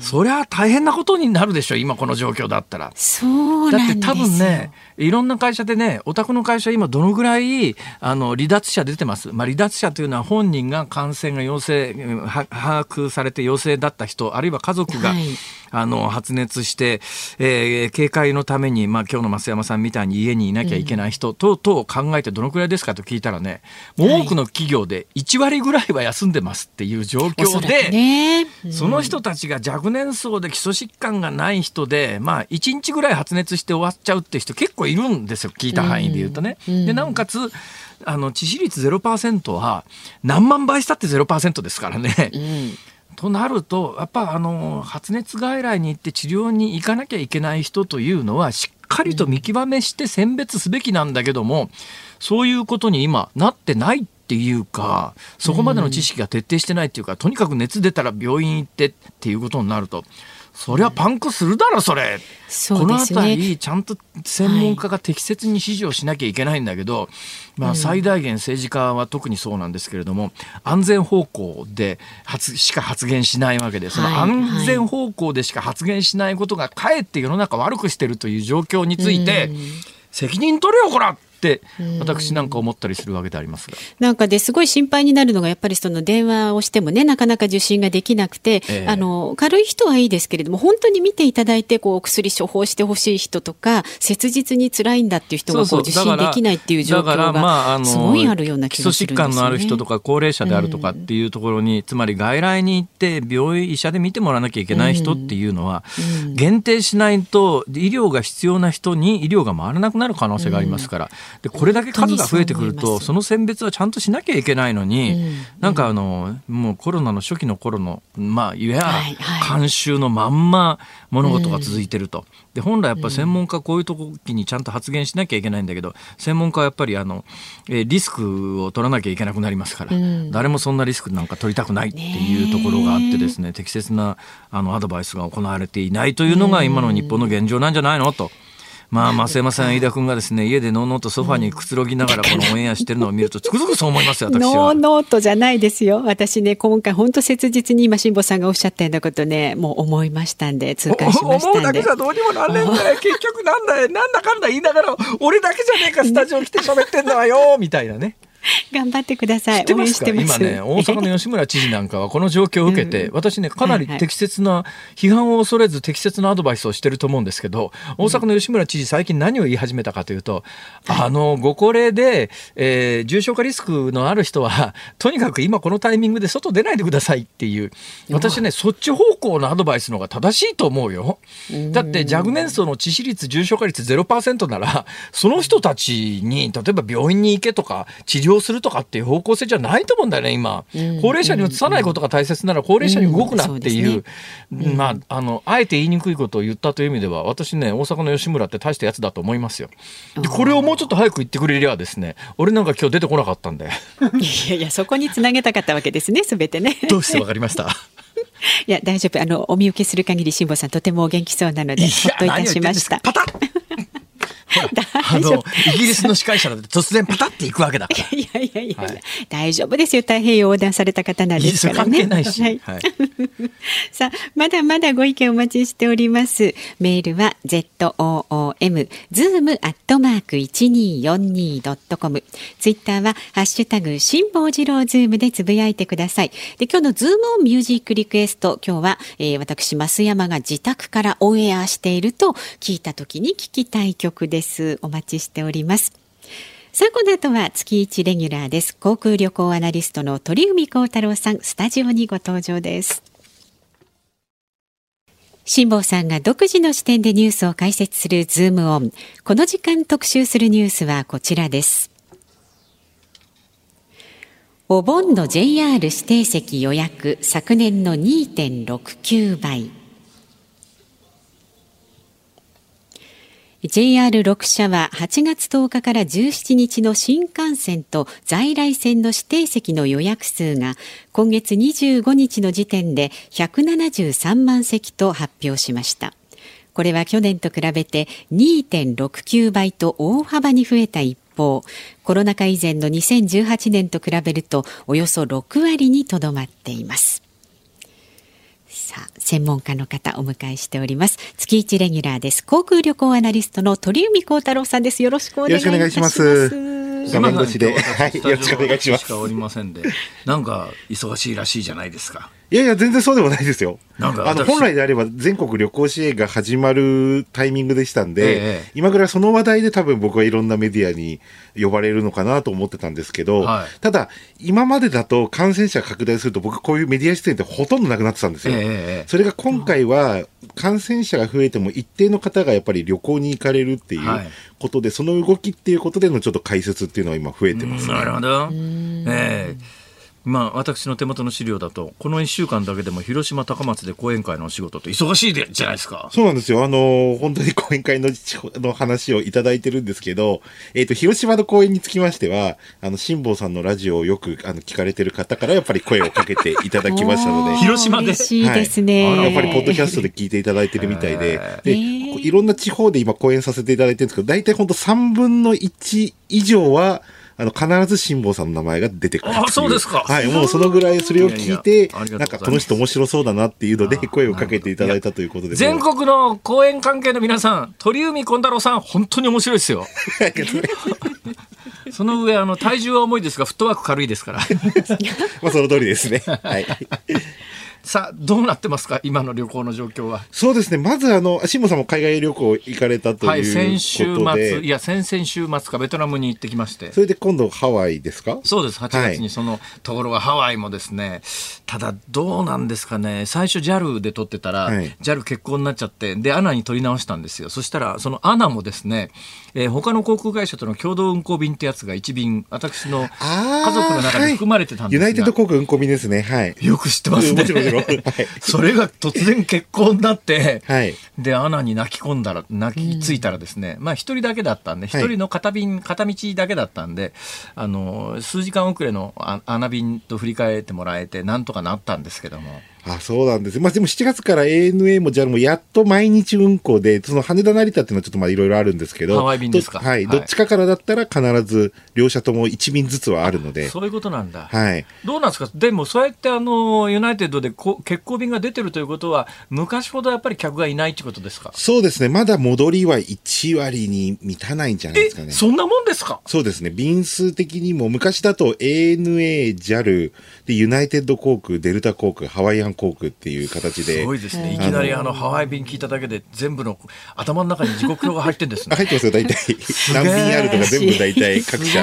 そりゃ大変なことになるでしょ今この状況だったら。そうだって多分ねいろんな会社でねお宅の会社今どのぐらいあの離脱者出てます、まあ、離脱者というのは本人が感染が陽性把握されて陽性だった人あるいは家族が、はい、あの発熱して、えー、警戒のために、まあ、今日の増山さんみたいに家にいなきゃいけない人等々考えてどのくらいですかと聞いたらねもう多くの企業で1割ぐらいは休んでますっていう状況で、ね。うん、その人たちが若年層で基礎疾患がない人で、まあ、1日ぐらい発熱して終わっちゃうって人結構いるんですよ聞いた範囲で言うとね。でなおかつあの致死率0%は何万倍したって0%ですからね。うんとなるとやっぱあの発熱外来に行って治療に行かなきゃいけない人というのはしっかりと見極めして選別すべきなんだけども、そういうことに今なってないっていうかそこまでの知識が徹底してないっていうかとにかく熱出たら病院行ってっていうことになるとそりゃパンクするだろそれ、そね。この辺りちゃんと専門家が適切に指示をしなきゃいけないんだけど、まあ、最大限政治家は特にそうなんですけれども、安全方向で発しか発言しないわけでそのはい安全方向でしか発言しない。ことがかえって世の中悪くしてるという状況について、責任取れよこらって私なんか思ったりするわけでありますが。なんかですごい心配になるのがやっぱりその電話をしてもねなかなか受信ができなくて、ええ。あの軽い人はいいですけれども本当に見ていただいてこうお薬処方してほしい人とか切実に辛いんだっていう人がこう受信できないっていう状況がすごいあるような気がするんですよね。基礎疾患のある人とか高齢者であるとかっていうところに、つまり外来に行って病院医者で見てもらわなきゃいけない人っていうのは、限定しないと医療が必要な人に医療が回らなくなる可能性がありますから、でこれだけ数が増えてくるとその選別はちゃんとしなきゃいけないのに、なんかあのもうコロナの初期の頃のまあいわゆる慣習のまんま物事が続いてると。で本来やっぱ専門家こういう時にちゃんと発言しなきゃいけないんだけど専門家はやっぱりあの、えーリスクを取らなきゃいけなくなりますから、誰もそんなリスクなんか取りたくないっていうところがあってですね適切なあのアドバイスが行われていないというのが今の日本の現状なんじゃないのと。まあ、増山さん、飯田君がですね、家でのうのうとソファにくつろぎながらこのオンエアしてるのを見ると、つくづくそう思いますよ、私は。ノーノートじゃないですよ。私ね、今回本当切実に今、辛坊さんがおっしゃったようなことね、もう思いましたんで、痛感しましたんで。思うだけじゃどうにもなんねえんだよ。結局なんだよ。なんだかんだ言いながら、俺だけじゃねえか、スタジオ来て喋ってんだわよ、みたいなね。<laughs> 頑張ってください。今ね、大阪の吉村知事なんかはこの状況を受けて、私ね、かなり適切な、批判を恐れず適切なアドバイスをしてると思うんですけど、大阪の吉村知事最近何を言い始めたかというと、あの、ご高齢で、えー重症化リスクのある人は、<laughs> とにかく今このタイミングで外出ないでくださいっていう、私ね、そっち方向のアドバイスの方が正しいと思うよ。だって、若年層の致死率、重症化率0%なら、その人たちに、例えば病院に行けとか、治療するとかっていう方向性じゃないと思うんだよね、今。高齢者にうつさないことが大切なら、高齢者に動くなっていう、まあ、あの、あえて言いにくいことを言ったという意味では、私ね、大阪の吉村って大したやつだと思いますよ。で、これをもうちょっと早く言ってくれりゃですね、俺なんか今日出てこなかったんで。いやいや、そこにつなげたかったわけですね、すべてね。どうしてわかりました？<laughs> いや、大丈夫。あの、お見受けする限り、辛坊さん、とてもお元気そうなので、ほっといたしました。<laughs> あの夫。イギリスの司会者だって突然パタッていくわけだから。<laughs> いやいやいやはい大丈夫ですよ。太平洋横断された方なんですからね。いやそれ関係ないしはいはい <laughs> さあ、まだまだご意見お待ちしております。メールは zoom zoom アットマーク一二四二ドットコム。ツイッターはハッシュタグ辛坊治郎ズームでつぶやいてください。で、今日のズームオンミュージックリクエスト、今日は、えー私増山が自宅からオンエアしていると聞いた時に聞きたい曲です。お待ちしております。さあ、この後は月一レギュラーです。航空旅行アナリストの鳥海高太朗さん、スタジオにご登場です。辛坊さんが独自の視点でニュースを解説するズームオン。この時間特集するニュースはこちらです。お盆の JR 指定席予約、昨年の2.69倍。JR6 社は8月10日から17日の新幹線と在来線の指定席の予約数が今月25日の時点で173万席と発表しました。これは去年と比べて2.69倍と大幅に増えた一方、コロナ禍以前の2018年と比べるとおよそ6割にとどまっています。さあ、専門家の方お迎えしております。月一レギュラーです。航空旅行アナリストの鳥海高太郎さんです。よろしくお願いします。画面越しで。はい。よろしくお願いします。しかおりませんで、なんか忙しいらしいじゃないですか。いやいや、全然そうでもないですよ。なんかあの、私。本来であれば全国旅行支援が始まるタイミングでしたんで、ええ今ぐらいその話題で多分僕はいろんなメディアに呼ばれるのかなと思ってたんですけど、はい。ただ、今までだと感染者拡大すると僕こういうメディア出演ってほとんどなくなってたんですよ。えそれが今回は感染者が増えても一定の方がやっぱり旅行に行かれるっていうはい。ことで、その動きっていうことでのちょっと解説っていうのは今増えてます。なるほど。ええまあ、私の手元の資料だと、この1週間だけでも広島、高松で講演会のお仕事って忙しいでじゃないですか。そうなんですよ。あの、本当に講演会のの話をいただいてるんですけど、えっ、と、広島の講演につきましては、あの、辛坊さんのラジオをよくあの聞かれてる方からやっぱり声をかけていただきましたので。広島で嬉しいですね、はい、やっぱりポッドキャストで聞いていただいてるみたいで、へで、いろんな地方で今講演させていただいてるんですけど、大体本当3分の1以上は、あの、必ず辛坊さんの名前が出てくるって。あそうですかはい、もうそのぐらいそれを聞いて、いやいやなんかこの人面白そうだなっていうのであ声をかけていただいたということで。全国の講演関係の皆さん、鳥海近太郎さん、本当に面白いですよ。その上、あの、体重は重いですが、フットワーク軽いですから。<laughs> まあその通りですね。はい。さあ、どうなってますか？今の旅行の状況は。そうですね。まずあの、辛坊さんも海外旅行行かれたということで。はい、先週末、いや、先々週末かベトナムに行ってきまして。それで今度ハワイですか？そうです、8月にその、ところがハワイもですね、ただどうなんですかね、最初 JAL で撮ってたら、はい JAL 欠航になっちゃって、で、アナに取り直したんですよ。そしたら、そのアナもですね、えー他の航空会社との共同運航便ってやつが1便、私の家族の中に含まれてたんですが、ユナイテッド航空運航便ですね。はい。よく知ってますね。もちろんもちろん <laughs> はいそれが突然結婚になって、はい。で、アナに泣き込んだら、泣きついたらですね、まあ一人だけだったんで、一はい人の片便、片道だけだったんで、あの、数時間遅れのあアナ便と振り返ってもらえて、なんとかなったんですけども。あ、そうなんです。まあでも7月から ANA も JAL もやっと毎日運航で、その羽田成田っていうのはちょっとまあいろいろあるんですけど、ハワイ便ですか？どはい、はいどっちかからだったら必ず両社とも1便ずつはあるので、そういうことなんだ。はい。どうなんですか？でも、そうやってあの、ユナイテッドでこ欠航便が出てるということは、昔ほどやっぱり客がいないってことですか？そうですね。まだ戻りは1割に満たないんじゃないえですかね。そんなもんですか？そうですね。便数的にも、昔だと ANA、JAL、で、ユナイテッド航空、デルタ航空、ハワイアン航空っていう形で。すごいですね。いきなりあの、ハワイ便聞いただけで、全部の頭の中に時刻表が入ってんですね。入ってますよ、大体。何便あるとか全部大体各社、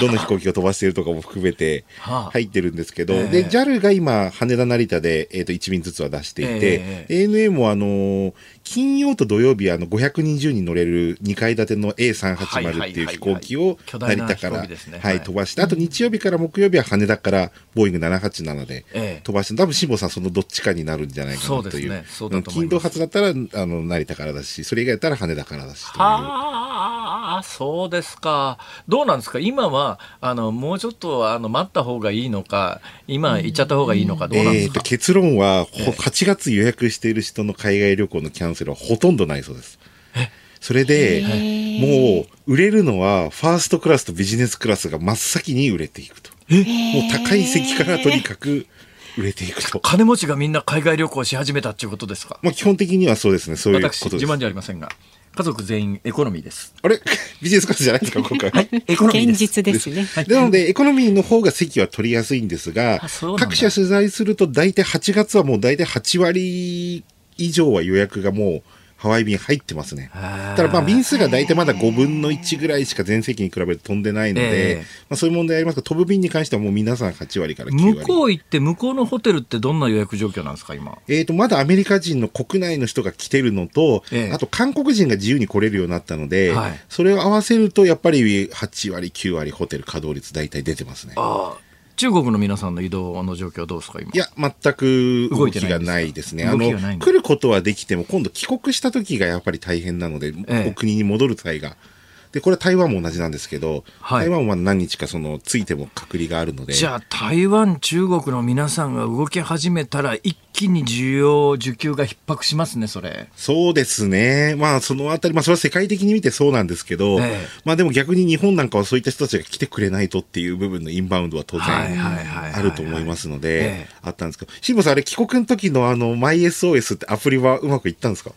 どの飛行機を飛ばしているとかも含めて入ってるんですけど、ええで、JAL が今、羽田成田で、えっ、と、1便ずつは出していて、え ANA もあの金曜と土曜日、あの、520人乗れる2階建ての A380 っていう飛行機を成田から、飛行機ですねはい、飛ばして、あと日曜日から木曜日は羽田からボーイング787で飛ばして、多分辛坊さんそのどっちかになるんじゃないかなという。金土発だったら、あの、成田からだし、それ以外だったら羽田からだしという。はあ、そうですか。どうなんですか？今は、あの、もうちょっと、あの、待った方がいいのか、今行っちゃった方がいいのか、どうなんですか、えーと結論は、ほ8月予約している人の海外旅行のキャンセルはほとんどないそうです。それで、もう、売れるのは、ファーストクラスとビジネスクラスが真っ先に売れていくと。もう高い席からとにかく売れていくと。金持ちがみんな海外旅行し始めたっていうことですか？まあ、基本的にはそうですね、そういう私、ことです。自慢じゃありませんが、家族全員エコノミーです。あれ？<laughs> ビジネスクラスじゃないですか、今回は。エコノミーで現す。実ですね。なので、エコノミーの方が席は取りやすいんですが各社取材すると、大体8月はもう大体8割以上は予約がもうハワイ便入ってますね。ただまあ便数が大体まだ5分の1ぐらいしか全席に比べて飛んでないので、ええまあ、そういう問題ありますが、飛ぶ便に関してはもう皆さん8割から9割。向こう行って、向こうのホテルってどんな予約状況なんですか、今？えー、とまだアメリカ人の国内の人が来てるのと、ええあと韓国人が自由に来れるようになったので、はいそれを合わせると、やっぱり8割、9割ホテル稼働率大体出てますね。ああ中国の皆さんの移動の状況はどうですか、今？いや、全く動きがないんですね。動あの、来ることはできても、今度帰国した時がやっぱり大変なので、ええお国に戻る際が。で、これは台湾も同じなんですけど、はい台湾は何日かその、ついても隔離があるので。じゃあ台湾、中国の皆さんが動き始めたら一気に需要、需給が逼迫しますね、それ。そうですね。まあ、そのあたり、まあ、それは世界的に見てそうなんですけど、ええまあでも逆に日本なんかはそういった人たちが来てくれないとっていう部分のインバウンドは当然あると思いますのでええ、あったんですけど、辛坊さん、あれ帰国の時のあの、MySOS ってアプリはうまくいったんですか？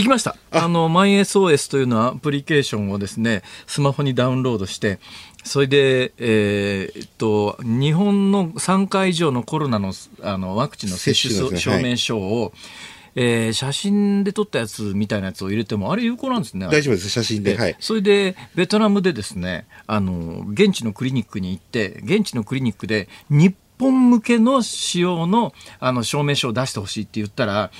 行きました。あの、MySOS というのはアプリケーションをですね、スマホにダウンロードして、それで、えーえっと、日本の3回以上のコロナのあのワクチンの接種ね証明書を、えー写真で撮ったやつみたいなやつを入れても、あれ有効なんですね。大丈夫です、写真で。はい。それでベトナムでですねあの現地のクリニックに行って現地のクリニックで日本向けの使用のあの証明書を出してほしいって言ったら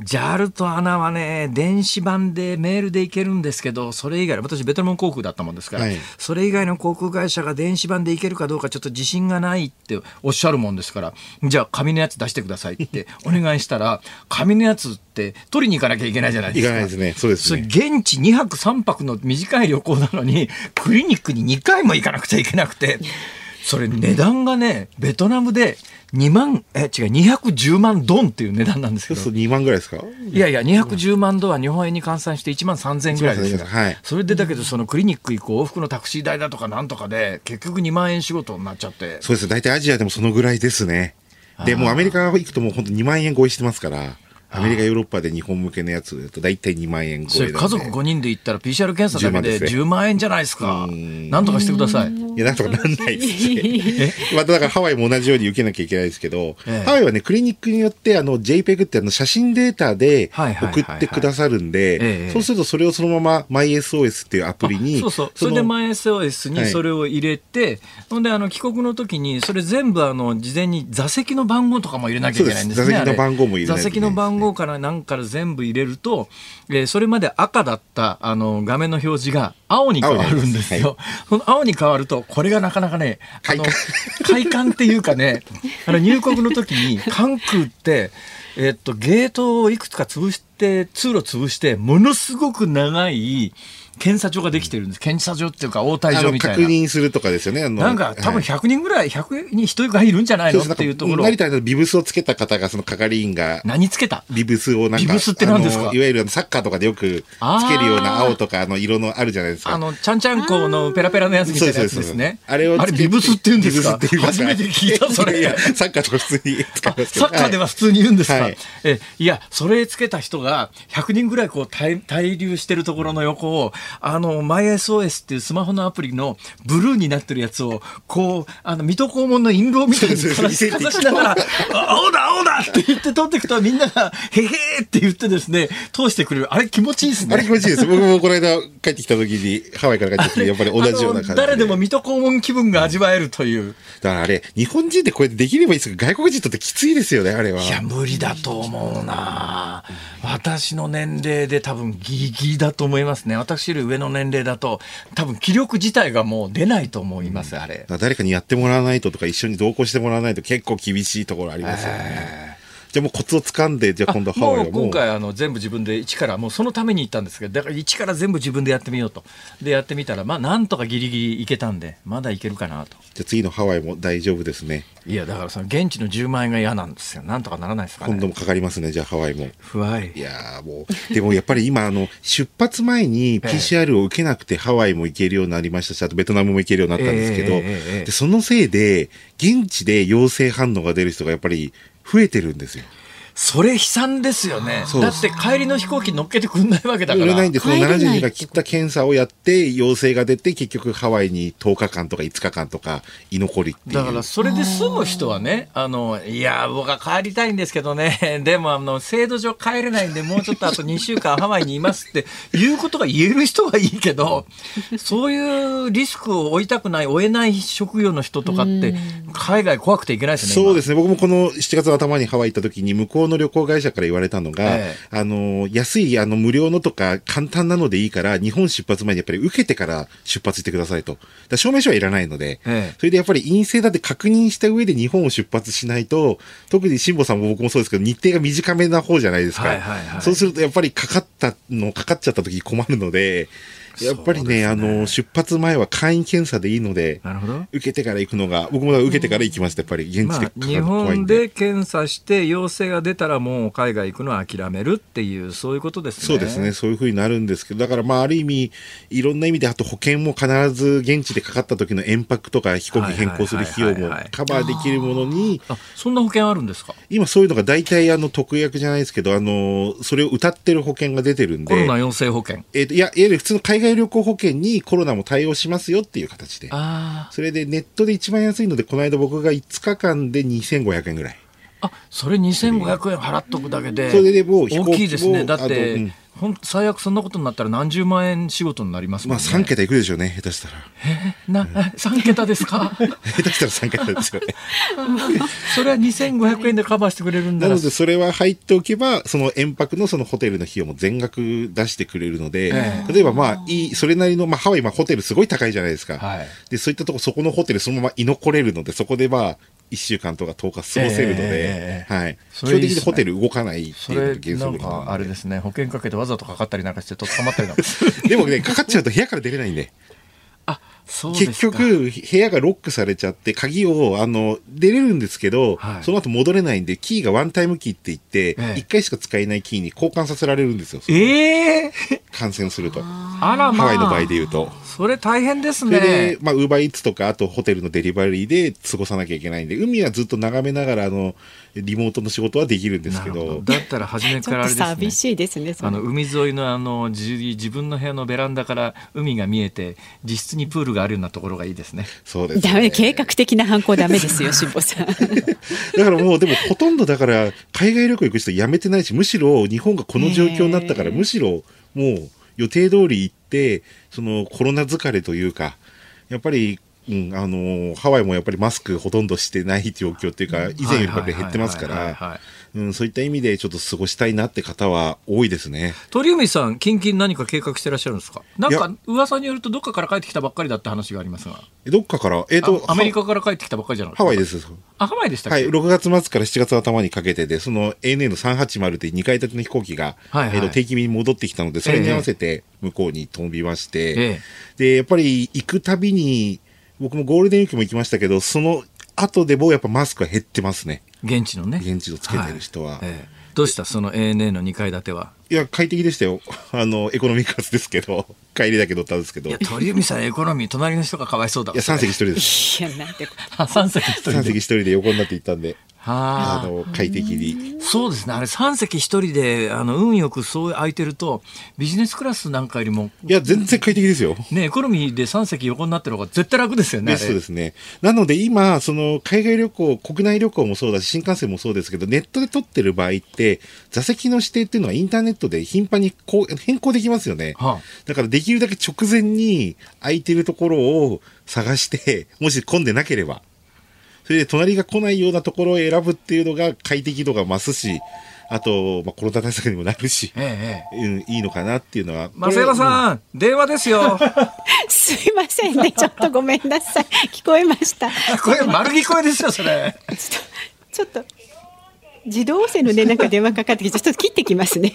JAL とアナはね、電子版でメールで行けるんですけど、それ以外、私ベトナム航空だったもんですから、はいそれ以外の航空会社が電子版で行けるかどうかちょっと自信がないっておっしゃるもんですから、じゃあ紙のやつ出してくださいってお願いしたら、紙のやつって取りに行かなきゃいけないじゃないですか。行かないですね。そうですね。現地2泊3泊の短い旅行なのにクリニックに2回も行かなくちゃいけなくてそれ値段がねベトナムで2万え違う210万ドンっていう値段なんですけど。そうすると2万ぐらいですか？いやいや210万ドンは日本円に換算して1万3000円ぐらいですよ、はい。それでだけどそのクリニック行く往復のタクシー代だとかなんとかで結局2万円仕事になっちゃって。そうです。大体アジアでもそのぐらいですね。で、もうアメリカ行くともう本当2万円超えしてますから、アメリカ、ヨーロッパで日本向けのやつだと大体2万円超え家族5人で行ったら PCR 検査だけで10万ですね。10万円じゃないですか。なんとかしてください。いや、なんとかなんないですね。<laughs> まただからハワイも同じように受けなきゃいけないですけど、ええ。ハワイはね、クリニックによって、あの、JPEG ってあの写真データではいはいはいはい。送ってくださるんええ。で、そうするとそれをそのまま MySOS っていうアプリに、そうそう。それでの MySOS はい。にそれを入れて、ほんであの帰国の時にそれ全部あの事前に座席の番号とかも入れなきゃいけないんですね座席の番号も入れないとね。座席の番号から何から全部入れると、えーそれまで赤だったあの画面の表示が青に変わるんですよ。その青に変わるとこれがなかなかねあの快快感っていうかね <laughs> あの入国の時に関空ってえっと、ゲートをいくつか潰して、通路潰して、ものすごく長い検査所ができてるんです。検査所っていうか、応対所みたいな。確認するとかですよね。あのなんか、多分はい100人ぐらい、100に1人がいるんじゃないの？っていうところ。成田のビブスをつけた方が、その係員が、何つけた？ビブスをなんか、ビブスって何ですか？いわゆるサッカーとかでよくつけるような青とか、あの色のあるじゃないですか。あの、ちゃんちゃんこのペラペラのやつみたいなやつですね。あれをつけてビブスって言うんですか？初めて聞いた、それ。いやサッカーとか普通に使いますサッカーでは普通に言うんですか、はいえいやそれつけた人が100人ぐらいこう滞滞留してるところの横をあの MySOS っていうスマホのアプリのブルーになってるやつをこうあの水戸黄門の印籠みたいにかざしながら「あ青だ青だ!」って言って通っていくとみんなが「へへーって言ってですね通してくれるあれ気持ちいいですね。あれ気持ちいいです。僕もこの間帰ってきた時に、ハワイから帰ってきて、<laughs> やっぱり同じような感じで。誰でも水戸黄門気分が味わえるという。だからあれ、日本人でこうやってできればいいですけど、外国人とってきついですよね、あれは。いや、無理だと思うな私の年齢で多分ギリギリだと思いますね。私より上の年齢だと、多分気力自体がもう出ないと思います、あれだ。から誰かにやってもらわないととか、一緒に同行してもらわないと結構厳しいところありますよね。じゃあもうコツを掴んで、じゃあ今度ハワイはもう。もう今回あの全部自分で一からもうそのために行ったんですけどだから一から全部自分でやってみようと。でやってみたらまあなんとかギリギリ行けたんでまだいけるかなと。じゃあ次のハワイも大丈夫ですね。いやだからその現地の10万円が嫌なんですよ。なんとかならないですかね。今度もかかりますね、じゃあハワイも。不安い。やーもう、でもやっぱり今、あの、出発前に <laughs> PCR を受けなくてハワイも行けるようになりましたし、あとベトナムも行けるようになったんですけど、ええええええ。でそのせいで、現地で陽性反応が出る人がやっぱり増えてるんですよ。それ悲惨ですよねだって帰りの飛行機乗っけてくんないわけだから売れないんで、その帰れない70人が切った検査をやって、陽性が出て、結局ハワイに10日間とか5日間とか居残りっていう。だからそれで済む人はね、あの、いや、僕は帰りたいんですけどね、<laughs> でもあの、制度上帰れないんで、もうちょっとあと2週間ハワイにいますっていうことが言える人はいいけど、<laughs> そういうリスクを負いたくない、負えない職業の人とかって、海外怖くていけないですね。。そうですすね。僕もこの7月の頭にハワイ行った時に、向こうの旅行会社から言われたのが、えあの、安い、あの、無料のとか、簡単なのでいいから、日本出発前にやっぱり受けてから出発してくださいと。だ証明書はいらないので、ええそれでやっぱり陰性だって確認した上で日本を出発しないと、特に辛坊さんも僕もそうですけど、日程が短めな方じゃないですか。はいはいはいそうするとやっぱりかかったの、かかっちゃった時困るので、やっぱりね、ねあの、出発前は簡易検査でいいので、なるほど。受けてから行くのが、僕も受けてから行きました。やっぱり現地まあでか、か日るの怖い本んで。で検査して陽性が出たらもう海外行くのは諦めるっていうそういうことですね。そうですね。そういうふうになるんですけど、だからまあ、ある意味、いろんな意味で、あと保険も必ず現地でかかった時の延泊とか飛行機変更する費用もカバーできるものに、あ、そんな保険あるんですか？今そういうのが大体あの特約じゃないですけど、あの、それを歌ってる保険が出てるんで、コロナ陽性保険。えっ、と、いや、いわゆる普通の海外旅行保険にコロナも対応しますよっていう形で。あそれでネットで一番安いので、この間僕が5日間で2500円ぐらい。あ。あ、それ2500円払っとくだけで。それでもう飛行機も大きいですね。だってん、ほん最悪そんなことになったら何十万円仕事になりますもまあんね。3桁いくでしょうね、下手したら。な、3桁ですか？<laughs> 下手したら3桁ですよね。<laughs> それは2500円でカバーしてくれるんだらなので、それは入っておけば、その延泊のそのホテルの費用も全額出してくれるので、ええ例えばまあ、いい、それなりの、まあ、ハワイ、まあ、ホテルすごい高いじゃないですか。はいで、そういったとこ、そこのホテルそのまま居残れるので、そこでまあ、1週間とか10日過ごせるので、ええはい。基本的にホテル動かないってそいう原則なかあれのですね保険かけてわざとかかったりなんかしてと捕まったりなんかで。<laughs> でもね、かかっちゃうと部屋から出れないんで。結局、部屋がロックされちゃって、鍵を、あの、出れるんですけど、はいその後戻れないんで、キーがワンタイムキーって言って、ええ1回しか使えないキーに交換させられるんですよ。ええ感染すると。あらまあハワイの場合で言うと。それ大変ですそれねで、まあ、ウーバーイーツとか、あとホテルのデリバリーで過ごさなきゃいけないんで、海はずっと眺めながら、あの、リモートの仕事はできるんですけど、だったら初めからあれっと寂ですねしいですね。あの海沿いのあの自自分の部屋のベランダから海が見えて実質にプールがあるようなところがいいですね。そうです、ダメ計画的な犯行ダメですよ、<laughs> 辛坊さん。だからもう、でもほとんどだから、海外旅行行く人やめてないし、むしろ日本がこの状況になったから、むしろもう予定通り行って、そのコロナ疲れというか、やっぱり、うん、あのハワイもやっぱりマスクほとんどしてない状況っていうか、以前よりやっぱり減ってますからそういった意味でちょっと過ごしたいなって方は多いですね。鳥海さん近々何か計画してらっしゃるんですか？なんいか噂によるとどっかから帰ってきたばっかりだって話がありますが、どっかから、えっ、と、あアメリカから帰ってきたばっかりじゃなくてハワイです。あハワイでしたっけ。はい、6月末から7月頭にかけてで、その ANA の380って2階建ての飛行機が、はいはい。えっと定期便に戻ってきたので、それに合わせて向こうに飛びまして、え。で、やっぱり行くたびに、僕もゴールデンウィークも行きましたけど、その後でもやっぱマスクは減ってますね。現地のね。現地をつけてる人は。ええどうした？その ANA の2階建ては？いや、快適でしたよ。<laughs> あの、エコノミークラスですけど、<laughs> 帰りだけ乗ったんですけど。いいや鳥海さんエコノミー隣の人がかわいそうだ。や、3席一人です。いや、なんてこあ三席一人3で。席一人で横になって行ったんで、はあ。あの、快適に。そうですね。あれ3席1人であの運よくそう空いてるとビジネスクラスなんかよりもいや、全然快適ですよ。ねエコノミーで3席横になってる方が絶対楽ですよね。ベストですね。なので今、その海外旅行、国内旅行もそうだし、新幹線もそうですけど、ネットで取ってる場合って、座席の指定っていうのはインターネットで頻繁にこう変更できますよね。はあだからできるだけ直前に空いてるところを探して、もし混んでなければ、それで隣が来ないようなところを選ぶっていうのが快適度が増すし、あと、まあ、コロナ対策にもなるし、ええええ。うん、いいのかなっていうのは。増山んさん、電話ですよ。と。<laughs> すいませんね、ちょっとごめんなさい。<laughs> 聞こえました。これ丸聞こえですよ、それ。<laughs> ちょっと。自動音声のね、なんか電話かかってきて、ちょっと切ってきますね。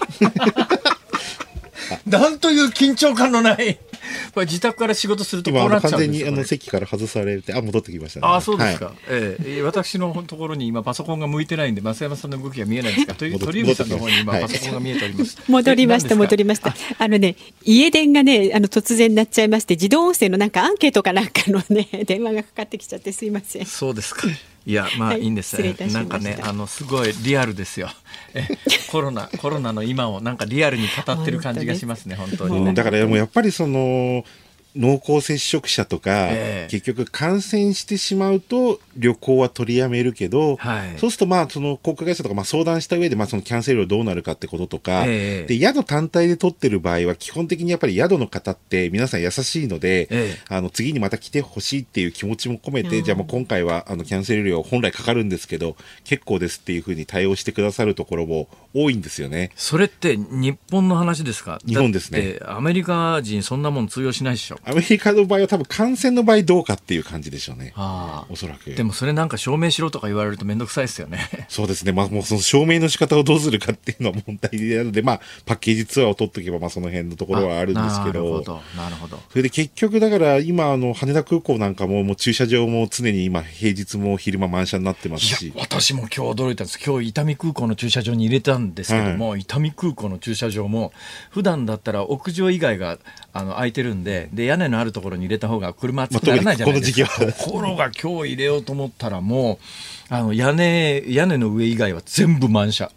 なんという緊張感のない。<laughs> これ自宅から仕事するとこ今、うなっちゃうんですよこれ。にあの席から外されて、あ、戻ってきましたね。ああそうですか、はい。ええ。私のところに今パソコンが向いてないんで増山さんの動きが見えないんですがと <laughs> 戻っ鳥海さんの方に今戻ってきました。パソコンが見えております、<laughs> 戻りました、え戻りました。あのね、家電がね、あの突然なっちゃいまして、自動音声のなんかアンケートかなんかのね、電話がかかってきちゃって、すいません。あ。そうですかいやまあはいいいんです、しました。なんかねあのすごいリアルですよ。えコロナコロナの今をなんかリアルに語ってる感じがしますね本当にね、うん、だからもうやっぱりその濃厚接触者とか、ええ。結局感染してしまうと旅行は取りやめるけど、はい。そうするとまあその航空会社とかまあ相談した上でまあそのキャンセル料どうなるかってこととか、ええ。で宿単体で取ってる場合は基本的にやっぱり宿の方って皆さん優しいので、ええ。あの次にまた来てほしいっていう気持ちも込めて、じゃあもう今回はあのキャンセル料本来かかるんですけど結構ですっていうふうに対応してくださるところも多いんですよね。それって日本の話ですか？日本ですね。アメリカ人そんなもん通用しないでしょアメリカの場合は多分感染の場合どうかっていう感じでしょうね。あおそらく。でもそれなんか証明しろとか言われると面倒くさいですよね <laughs> そうですね。まあ、もうその証明の仕方をどうするかっていうのは問題なので、まあ、パッケージツアーを取っとけば、まあ、その辺のところはあるんですけど。なるほどなるほどそれで結局、だから、今、あの、羽田空港なんかも、もう駐車場も常に今、平日も昼間満車になってますいやし。私も今日驚いたんです今日伊丹空港の駐車場に入れたんですけども、伊丹空港の駐車場も普段だったら屋上以外があの空いてるんでで屋根のあるところに入れた方が車熱くならないじゃないですか、まあ特にこの時期は。ところが今日入れようと思ったらもうあの屋根屋根の上以外は全部満車。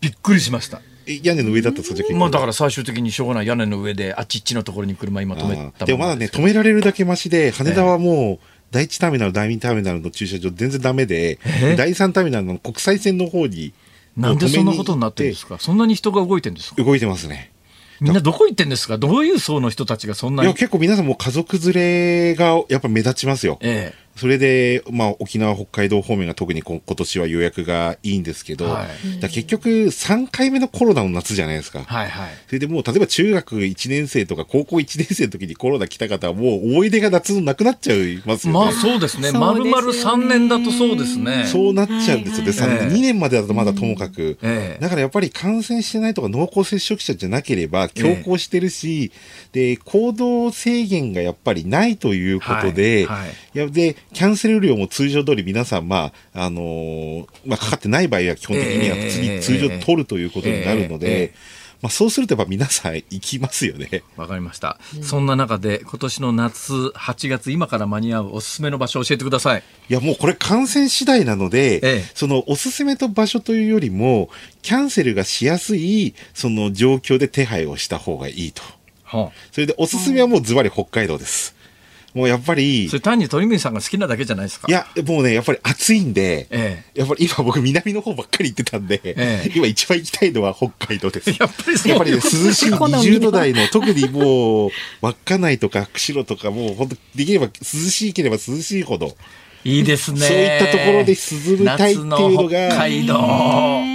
びっくりしました。え屋根の上だったらそまあだから最終的にしょうがない。屋根の上であっちっちのところに車今止めあたー。でもまだね、止められるだけマシで、羽田はもう、第一ターミナル、第二ターミナルの駐車場全然ダメで、え第三ターミナルの国際線の方に、なんでそんなことになってるんですか？かそんなに人が動いてるんですか？動いてますね。みんなどこ行ってんですか？どういう層の人たちがそんないや、に。結構皆さんも家族連れがやっぱ目立ちますよ。えそれで、まあ、沖縄、北海道方面が特にこ今年は予約がいいんですけど、はい結局3回目のコロナの夏じゃないですか。え。はいはい。それでもう、例えば中学1年生とか高校1年生の時にコロナ来た方はもう思い出が夏のなくなっちゃいますよね。まあそうですね。そう丸ですよね々3年だとそうですね。そうなっちゃうんですよ。で、さはいはい2年までだとまだともかく。ええだからやっぱり感染してないとか濃厚接触者じゃなければ強行してるし、で、行動制限がやっぱりないということで、はいはいいやで、キャンセル料も通常通り皆さん、まあ、あのーまあ、かかってない場合は基本的には普通常取るということになるのええで、まあ、そうするとやっぱ皆さん行きますよね。わかりました。そんな中で今年の夏8月今から間に合うおすすめの場所を教えてください。いや、もうこれ感染次第なので、ええそのおすすめと場所というよりも、キャンセルがしやすい、その状況で手配をした方がいいと。はそれでおすすめはもうズバリ北海道です。もうやっぱり、いそれ単に鳥海さんが好きなだけじゃないですか。や、もうね、やっぱり暑いんで、えやっぱり今僕南の方ばっかり行ってたんで、ええ今一番行きたいのは北海道です。やっぱりそうやっぱりね、涼しい好みの20度台の、特にもう、稚内とか釧路とかもう本当できれば涼しければ涼しいほど、いいですね。そういったところで涼みたいっていうのが夏の北海道。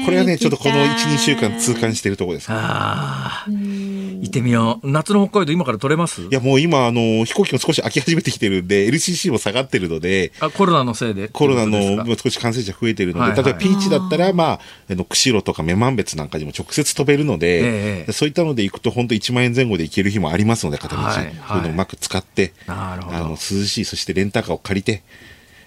これはね、ちょっとこの1、2週間痛感してるところです。ああ。行ってみよう。夏の北海道今から取れます？いや、もう今、あの、飛行機も少し開き始めてきてるんで、LCC も下がってるので、あ、コロナのせいで。コロナの少し感染者増えてるので、はいはい例えばピーチだったら、まあ、あの、釧路とか女満別なんかにも直接飛べるので、ええそういったので行くと本当1万円前後で行ける日もありますので、片道。はいはいそういうのをうまく使って、なるほどあの、涼しい、そしてレンタカーを借りて、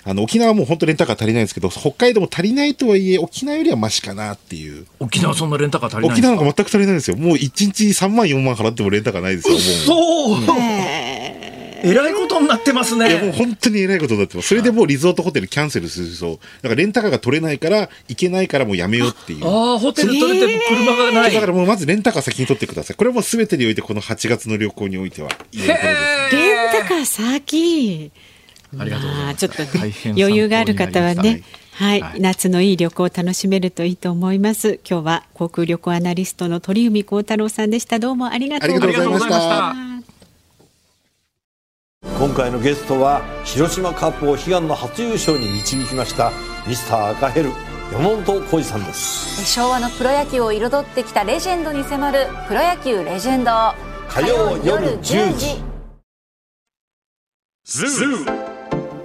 あの、沖縄はもう本当レンタカー足りないんですけど、北海道も足りないとはいえ、沖縄よりはマシかなっていう。沖縄そんなレンタカー足りないん沖ですか？縄なんか全く足りないんですよ。もう1日3万4万払ってもレンタカーないですよ。もうそう、えらいことになってますいや、もうね。本当に偉いことになってます。それでもうリゾートホテルキャンセルすると、だからレンタカーが取れないから、行けないからもうやめようっていう。ああ、ホテル取れて車がない。だからもうまずレンタカー先に取ってください。これはもう全てにおいてこの8月の旅行においては言えることです。レンタカー先。ありがとうございますあちょっとね大変余裕がある方はね。はい、はい夏のいい旅行を楽しめるといいと思います。今日は航空旅行アナリストの鳥海高太郎さんでした。どうもありがとうございましありがとうございましたた。今回のゲストは広島カップを悲願の初優勝に導きましたミスター赤ヘル山本浩二さんです昭和のプロ野球を彩ってきたレジェンドに迫る「プロ野球レジェンド」火曜夜10時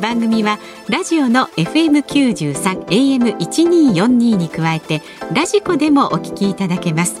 番組はラジオの FM93 AM1242 に加えてラジコでもお聞きいただけます。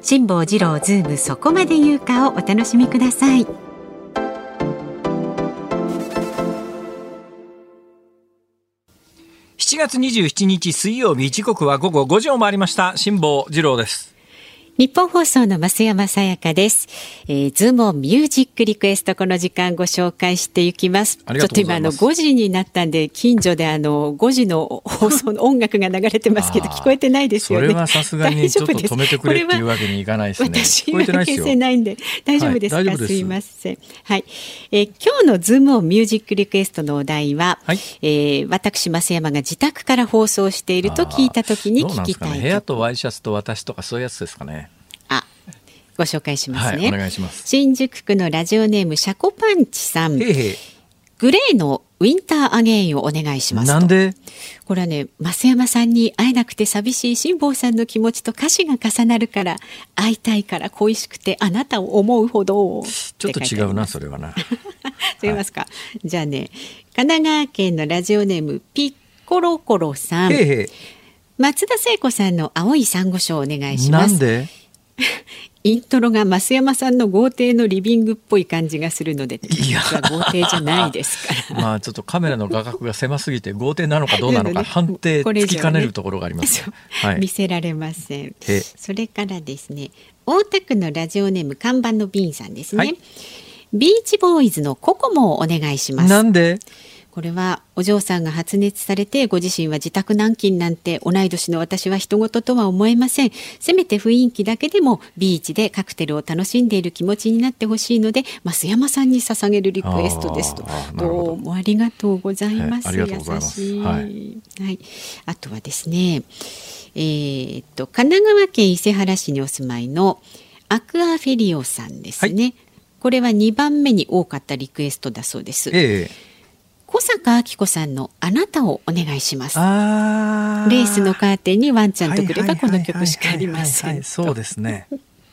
辛坊治郎ズームそこまで言うかをお楽しみください。7月27日水曜日時刻は午後5時を回りました。辛坊治郎です。日本放送の増山さやかです。えー、ズームオンミュージックリクエストこの時間ご紹介していきます。ちょっと今あの5時になったんで近所であの5時の放送の音楽が流れてますけど聞こえてないですよね。それはさすがにちょっと止めてくれっていうわけにいかないですね。私聞こえてないです今よ消せないんで大丈夫ですか、はいす。すいません。はい、えー今日のズームオンミュージックリクエストのお題は、はい。えー私増山が自宅から放送していると聞いた時に聞きたいね。部屋曲とワイシャツと私とかそういうやつですかね。あご紹介しますね、はいお願いします。新宿区のラジオネームシャコパンチさん。グレーのウィンターアゲインをお願いしますと。なんで？これはね増山さんに会えなくて寂しい辛坊さんの気持ちと歌詞が重なるから会いたいから恋しくてあなたを思うほど。ちょっと違うなそれはな。<laughs> 違いますか、じゃあね神奈川県のラジオネームピッコロコロさん、へえへ松田聖子さんの青い珊瑚礁をお願いえします。なんで？<laughs> イントロが増山さんの豪邸のリビングっぽい感じがするのでいや。豪邸じゃないですから。まあちょっとカメラの画角が狭すぎて豪邸なのかどうなのか判定つきかねるところがあります。はい。見。せられません。えそれからですね大田区のラジオネーム看板のビンさんですね、はい。ビーチボーイズのココモをお願いします。なんで？これはお嬢さんが発熱されてご自身は自宅軟禁なんて同い年の私は人事とは思えません。せめて雰囲気だけでもビーチでカクテルを楽しんでいる気持ちになってほしいので増山さんに捧げるリクエストですと。ど。どうもありがとうございます、えありがとうござい優しい、ははい、あとはですねえーっと神奈川県伊勢原市にお住まいのアクアフェリオさんですね、これは2番目に多かったリクエストだそうです。ええ小坂明子さんのあなたをお願いします。あレースのカーテンにワンちゃんとくればこの曲しかありませんはいはいはいはい。そうですね。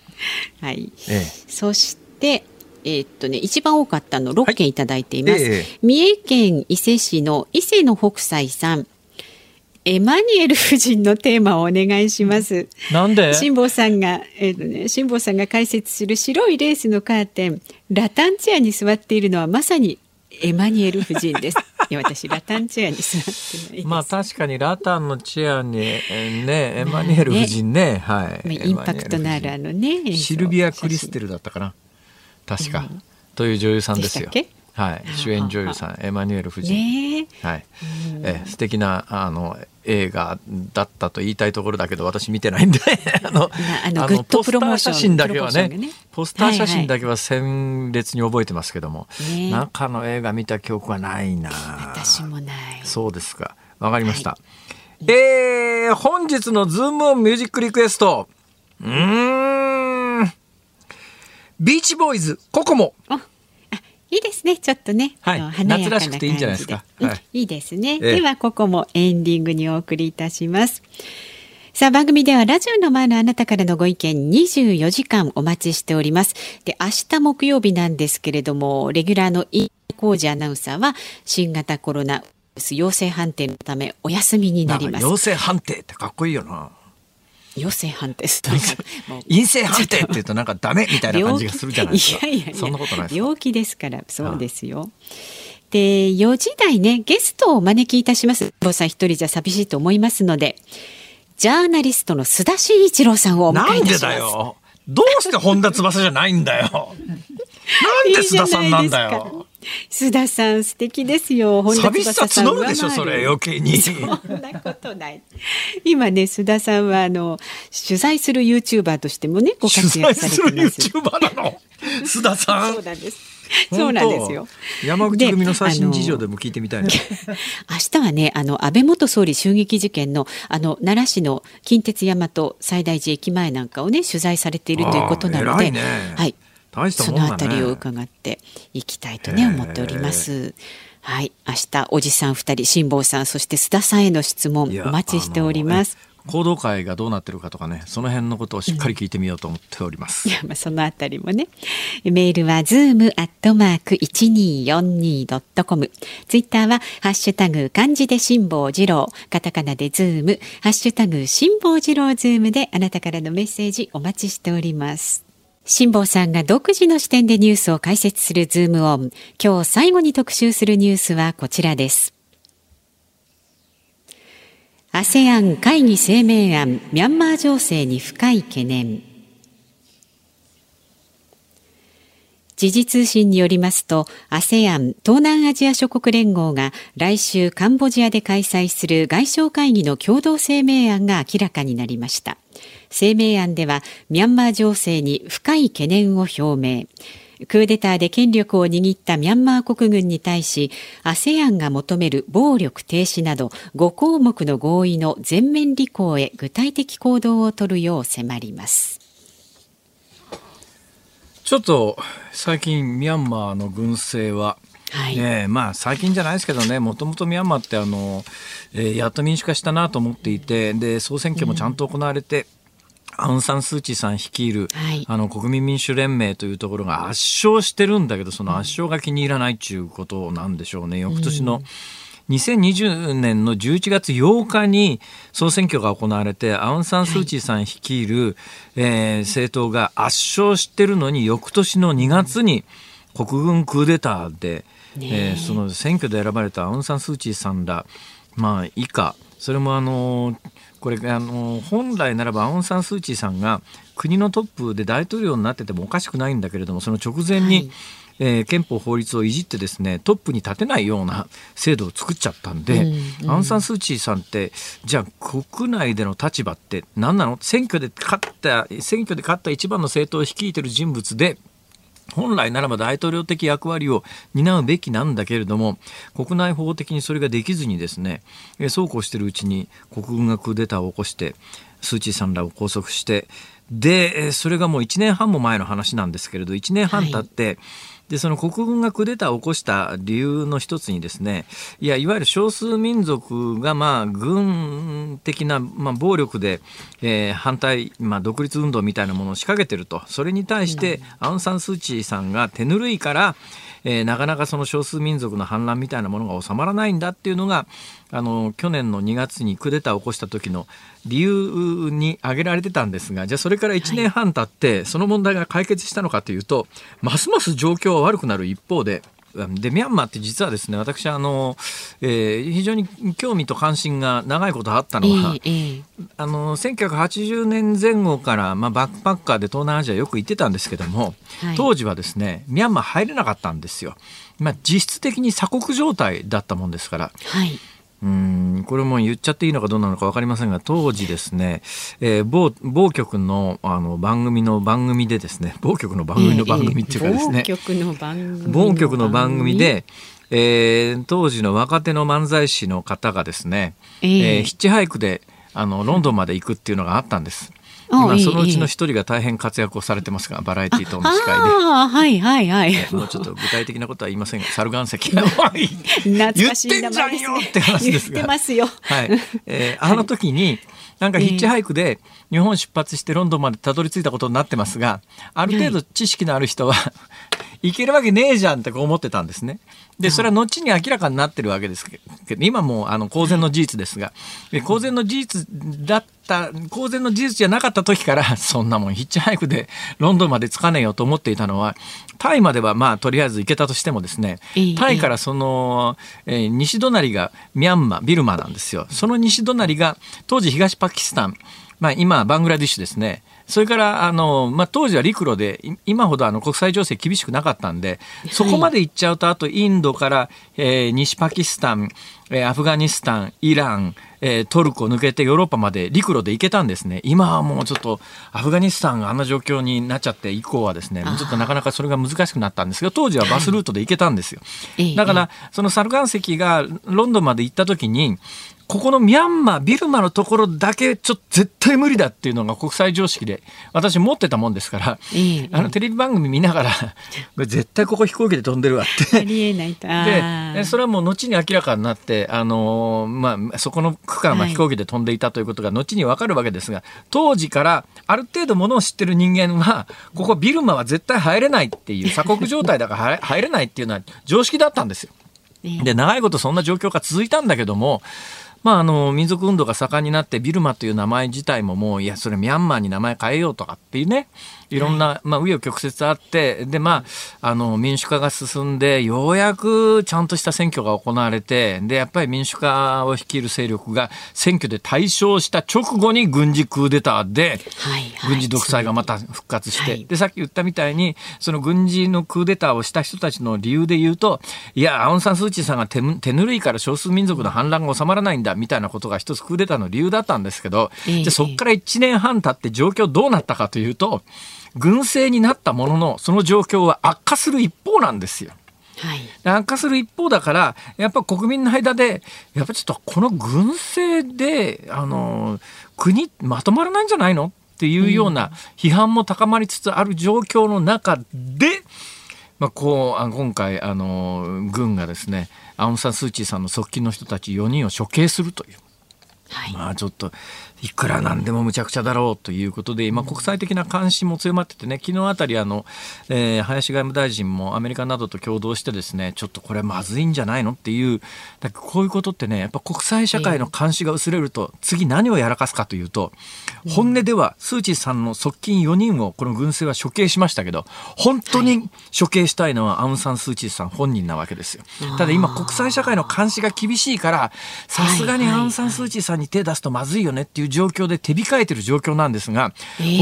<laughs> はい。えそしてえーっとね一番多かったの6件いただいています、ええ三重県伊勢市の伊勢の北斎さん。エマニュエル夫人のテーマをお願いします。えなんで？辛坊さんが、えーとね、辛坊さんが解説する白いレースのカーテン。ラタンチェアに座っているのはまさにエマニュエル夫人です。いや私ラタンチェアに座って。まあ確かにラタンのチェアに、えーね、エマニュエル夫人ね、はい。まあインパクトのあるあのねシルビア・クリステルだったかな。確か、という女優さんですよ。はい、主演女優さん、エマニュエル夫人。ねえ。はい、え素敵なあの映画だったと言いたいところだけど私見てないんで。<laughs> あのあのグッドポスター写真だけはねプロモーションがね。ポスター写真だけは鮮烈に覚えてますけども、ね中の映画見た記憶はないな。私もない。そうですか。わかりました、えー、本日のズームオンミュージックリクエスト。うーん。ビーチボーイズココモ。あいいですね。ちょっとね、はい。あの華やかな夏らしくていいんじゃないですか。感じで。はい。うんいいですね、ええ。ではここもエンディングにお送りいたします。さあ番組ではラジオの前のあなたからのご意見24時間お待ちしております。で明日木曜日なんですけれどもレギュラーの飯浩二アナウンサーは新型コロナウイルス陽性判定のためお休みになります。陽性判定ってかっこいいよな陽性判定です陰性判定って言うとなんかダメみたいな感じがするじゃないですか。いやいやそんなことない。病気ですからそうですよ。で4時台ねゲストをお招きいたします坊さん一人じゃ寂しいと思いますのでジャーナリストの須田慎一郎さんをお迎なんでえいたしますだよ。どうして本田翼じゃないんだよ。<laughs> なんで須田さんなんだよ。須田さん素敵ですよ本田寂しさ翼さん募るでしょ、それ余計に。そんなことない。今ね、須田さんはあの取材するユーチューバーとしてもね、ご取活躍さ材するれてます。YouTuber なの？<laughs> 須田さん？そう。なんです。そうなんですよ。山口組ので最新事情でも聞いてみたいな。明日はね、あの安倍元総理襲撃事件のあの奈良市の近鉄大和西大寺駅前なんかをね取材されているということなので、ねはい、大したそのあたりを伺っていきたいとね思っております。はい、明日おじさん二人、辛坊さんそして須田さんへの質問お待ちしております。行動会がどうなってるかとかね、その辺のことをしっかり聞いてみようと思っております。いや、まあ、そのあたりもね。メールは、ズームアットマーク 1242.com。ツイッターは、ハッシュタグ、漢字で辛坊治郎。カタカナでズーム。ハッシュタグ、辛抱二郎ズームで、あなたからのメッセージお待ちしております。辛坊さんが独自の視点でニュースを解説するズームオン。今日最後に特集するニュースはこちらです。ASEAN 会議声明案、ミャンマー情勢に深い懸念。時事通信によりますと ASEAN 東南アジア諸国連合が来週カンボジアで開催する外相会議の共同声明案が明らかになりました声明案ではミャンマー情勢に深い懸念を表明。クーデターで権力を握ったミャンマー国軍に対し ASEAN が求める暴力停止など5項目の合意の全面履行へ具体的行動を取るよう迫ります。ちょっと最近ミャンマーの軍政は、はい。ねえまあ最近じゃないですけどねもともとミャンマーってあの、えーやっと民主化したなと思っていてで総選挙もちゃんと行われて、アウン・サン・スー・チーさん率いる、はい。あの国民民主連盟というところが圧勝してるんだけどその圧勝が気に入らないっていうことなんでしょうね。翌年の2020年の11月8日に総選挙が行われてアウン・サン・スー・チーさん率いる、えー政党が圧勝してるのに翌年の2月に国軍クーデターで、え。ーその選挙で選ばれたアウン・サン・スー・チーさんら、まあ、以下それもあのこれあの本来ならばアウン・サン・スー・チーさんが国のトップで大統領になっててもおかしくないんだけれどもその直前に、はい。えー憲法法律をいじってですねトップに立てないような制度を作っちゃったんで、うんアウン・サン・スー・チーさんってじゃあ国内での立場って何なの？選挙で勝った選挙で勝った一番の政党を率いてる人物で本来ならば大統領的役割を担うべきなんだけれども国内法的にそれができずにですねえーそうこうしてるうちに国軍がクーデターを起こしてスー・チーさんらを拘束してでえーそれがもう1年半も前の話なんですけれど1年半経って、でその国軍がクーデターを起こした理由の一つにですねいやいわゆる少数民族がまあ軍的な、まあ、暴力で、えー反対、まあ、独立運動みたいなものを仕掛けてると。それに対してアウン・サン・スー・チーさんが手ぬるいから、えーなかなかその少数民族の反乱みたいなものが収まらないんだっていうのがあの去年の2月にクーデターを起こした時の理由に挙げられてたんですがじゃあそれから1年半経ってその問題が解決したのかというとますます状況は悪くなる一方で。でミャンマーって実はですね私あの、えー非常に興味と関心が長いことあったのは、ええええあの1980年前後から、まあ、バックパッカーで東南アジアよく行ってたんですけども、はい当時はですねミャンマー入れなかったんですよ。まあ、実質的に鎖国状態だったもんですからはい。うーんこれも言っちゃっていいのかどうなのか分かりませんが当時ですね、えー某某局のあの番組の番組でですね <laughs> 某局の番組の番組っていうかですね、某局の番組。某局の番組。で、えー当時の若手の漫才師の方がですね、えええーヒッチハイクであのロンドンまで行くっていうのがあったんです。あええ今そのうちの一人が大変活躍をされてますがバラエティー等の司会で。ああ、はいはいはい。もうちょっと具体的なことは言いませんが、猿岩石懐かしいってんじゃんよって話ですが。言ってますよ。はい。えーあの時に、なんかヒッチハイクで日本出発してロンドンまでたどり着いたことになってますが、ある程度知識のある人は、行けるわけねえじゃんってこう思ってたんですね。で、それは後に明らかになってるわけですけど、今もうあの公然の事実ですが、で公然の事実だった、公然の事実じゃなかった時から、<laughs> そんなもんヒッチハイクでロンドンまで着かねえよと思っていたのは、タイまではまあとりあえず行けたとしてもですねええ、タイからその、えー西隣がミャンマー、ビルマなんですよ。その西隣が当時東パキスタン、まあ今バングラディッシュですね。それからあの、まあ、当時は陸路でい今ほどあの国際情勢厳しくなかったんでそこまで行っちゃうとあとインドから、えー西パキスタン、えーアフガニスタンイラン、えートルコ抜けてヨーロッパまで陸路で行けたんですね。今はもうちょっとアフガニスタンがあんな状況になっちゃって以降はですねちょっとなかなかそれが難しくなったんですが当時はバスルートで行けたんですよ。ええ。だからそのサル岩石がロンドンまで行った時にここのミャンマービルマのところだけちょっと絶対無理だっていうのが国際常識で私持ってたもんですから、ええあのテレビ番組見ながら <laughs> 絶対ここ飛行機で飛んでるわって。ありえないでそれはもう後に明らかになって、あのーまあ、そこの区間ははい。飛行機で飛んでいたということが後に分かるわけですが、当時からある程度ものを知ってる人間はここビルマは絶対入れないっていう鎖国状態だから入入れないっていうのは常識だったんですよ。ええで長いことそんな状況が続いたんだけども、まあ、あの民族運動が盛んになってビルマという名前自体ももういやそれミャンマーに名前変えようとかっていうねいろんな、まあ、紆余曲折あってで、まあ、あの民主化が進んでようやくちゃんとした選挙が行われてでやっぱり民主化を率いる勢力が選挙で大勝した直後に軍事クーデターで軍事独裁がまた復活して、はい。でさっき言ったみたいにその軍事のクーデターをした人たちの理由で言うといやアウン・サン・スー・チーさんが手む手ぬるいから少数民族の反乱が収まらないんだみたいなことが一つクーデターの理由だったんですけど、ええ。じゃあそこから1年半経って状況どうなったかというと軍政になったもののその状況は悪化する一方なんですよ。はい。悪化する一方だからやっぱ国民の間でやっぱちょっとこの軍政であの国まとまらないんじゃないのっていうような批判も高まりつつある状況の中で、まあ、こうあ今回あの軍がですねアウン・サン・スー・チーさんの側近の人たち4人を処刑するという。はい。まあちょっといくらなんでもむちゃくちゃだろうということで今国際的な監視も強まっててね昨日あたりあの、えー、林外務大臣もアメリカなどと共同してですねちょっとこれまずいんじゃないのっていうだこういうことってねやっぱ国際社会の監視が薄れると次何をやらかすかというと本音ではスー・チーさんの側近4人をこの軍政は処刑しましたけど本当に処刑したいのはアウン・サン・スー・チーさん本人なわけですよ。ただ今国際社会の監視が厳しいからさすがにアウン・サン・スー・チーさんに手出すとまずいよねっていう状況で手控えてる状況なんですが、こ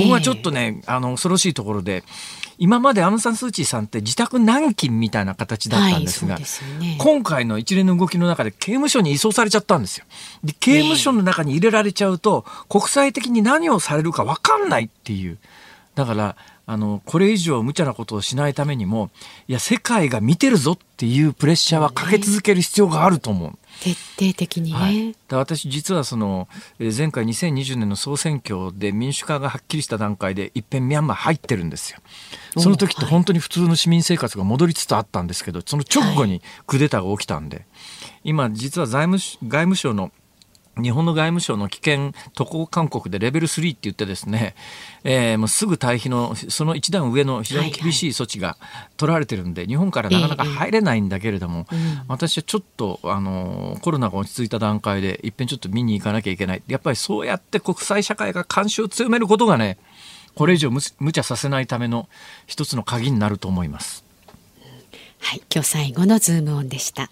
こはちょっとねあの恐ろしいところで。今までアウン・サン・スー・チーさんって自宅軟禁みたいな形だったんですが、はいすね、今回の一連の動きの中で刑務所に移送されちゃったんですよ。で刑務所の中に入れられちゃうと、国際的に何をされるか分かんないっていう。だからあのこれ以上無茶なことをしないためにもいや世界が見てるぞっていうプレッシャーはかけ続ける必要があると思う。徹底的にね、はい、私実はその前回2020年の総選挙で民主化がはっきりした段階でいっぺんミャンマー入ってるんですよ。その時って本当に普通の市民生活が戻りつつあったんですけどその直後にクーデターが起きたんで、今実は財務外務省の日本の外務省の危険渡航勧告でレベル3って言ってですね、えー、もうすぐ退避のその一段上の非常に厳しい措置が取られてるんで、はいはい、日本からなかなか入れないんだけれども、えーえー、私はちょっとあのコロナが落ち着いた段階でいっぺんちょっと見に行かなきゃいけないやっぱりそうやって国際社会が監視を強めることがねこれ以上無茶させないための一つの鍵になると思います。はい、今日最後のズームオンでした。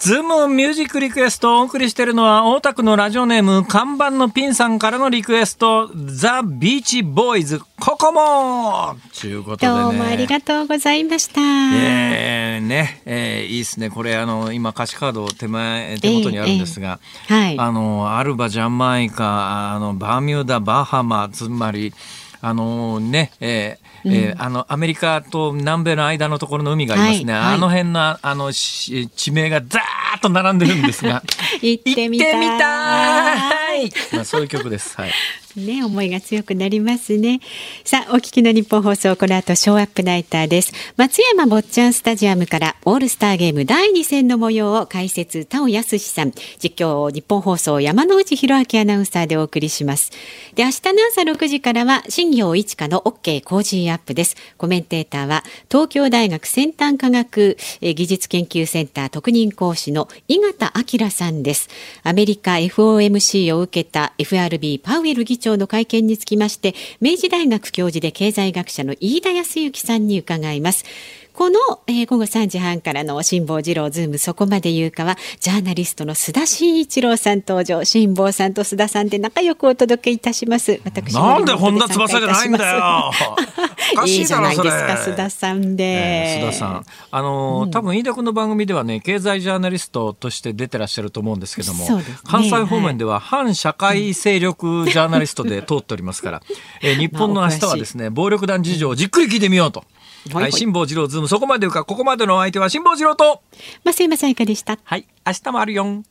ズームミュージックリクエストをお送りしているのは大田区のラジオネーム看板のピンさんからのリクエストザ・ビーチボーイズココモ!ということで、ね、どうもありがとうございました。えー、ね、えー、いいですね。これあの今歌詞カード手前手元にあるんですが、えーえー、はい、あのアルバジャマイカあのバーミューダバハマつまりあのね、えーえー、あのアメリカと南米の間のところの海がありますね、はいはい、あの辺のあの地名がザーッと並んでるんですが。<laughs> 行ってみたい。まあ、そういう曲です。はいね、思いが強くなりますね。さあ、お聞きの日本放送、この後、ショーアップナイターです。松山坊ちゃんスタジアムから、オールスターゲーム第2戦の模様を解説、田尾康さん、実況、日本放送、山内博明アナウンサーでお送りします。で、明日の朝6時からは、新業一華の OK 工事アップです。コメンテーターは、東京大学先端科学技術研究センター特任講師の井形明さんです。アメリカ FOMC を受けた FRB パウエル議長長の会見につきまして明治大学教授で経済学者の飯田康之さんに伺います。この、えー、午後3時半からの辛坊治郎ズームそこまで言うかはジャーナリストの須田慎一郎さん登場辛坊さんと須田さんで仲良くお届けいたします。私なんで本田翼じゃないんだよ。<laughs> いいじゃないですか須田さんで、えー、須田さん。あの、うん、多分飯田君の番組ではね経済ジャーナリストとして出てらっしゃると思うんですけども、ね、関西方面では反社会勢力ジャーナリストで通っておりますから、<laughs> えー、日本の明日はですね暴力団事情をじっくり聞いてみようと。はい、辛坊治郎ズーム。そこまでかここまでのお相手は辛坊治郎と。増山さやかでした。はい明日もあるよ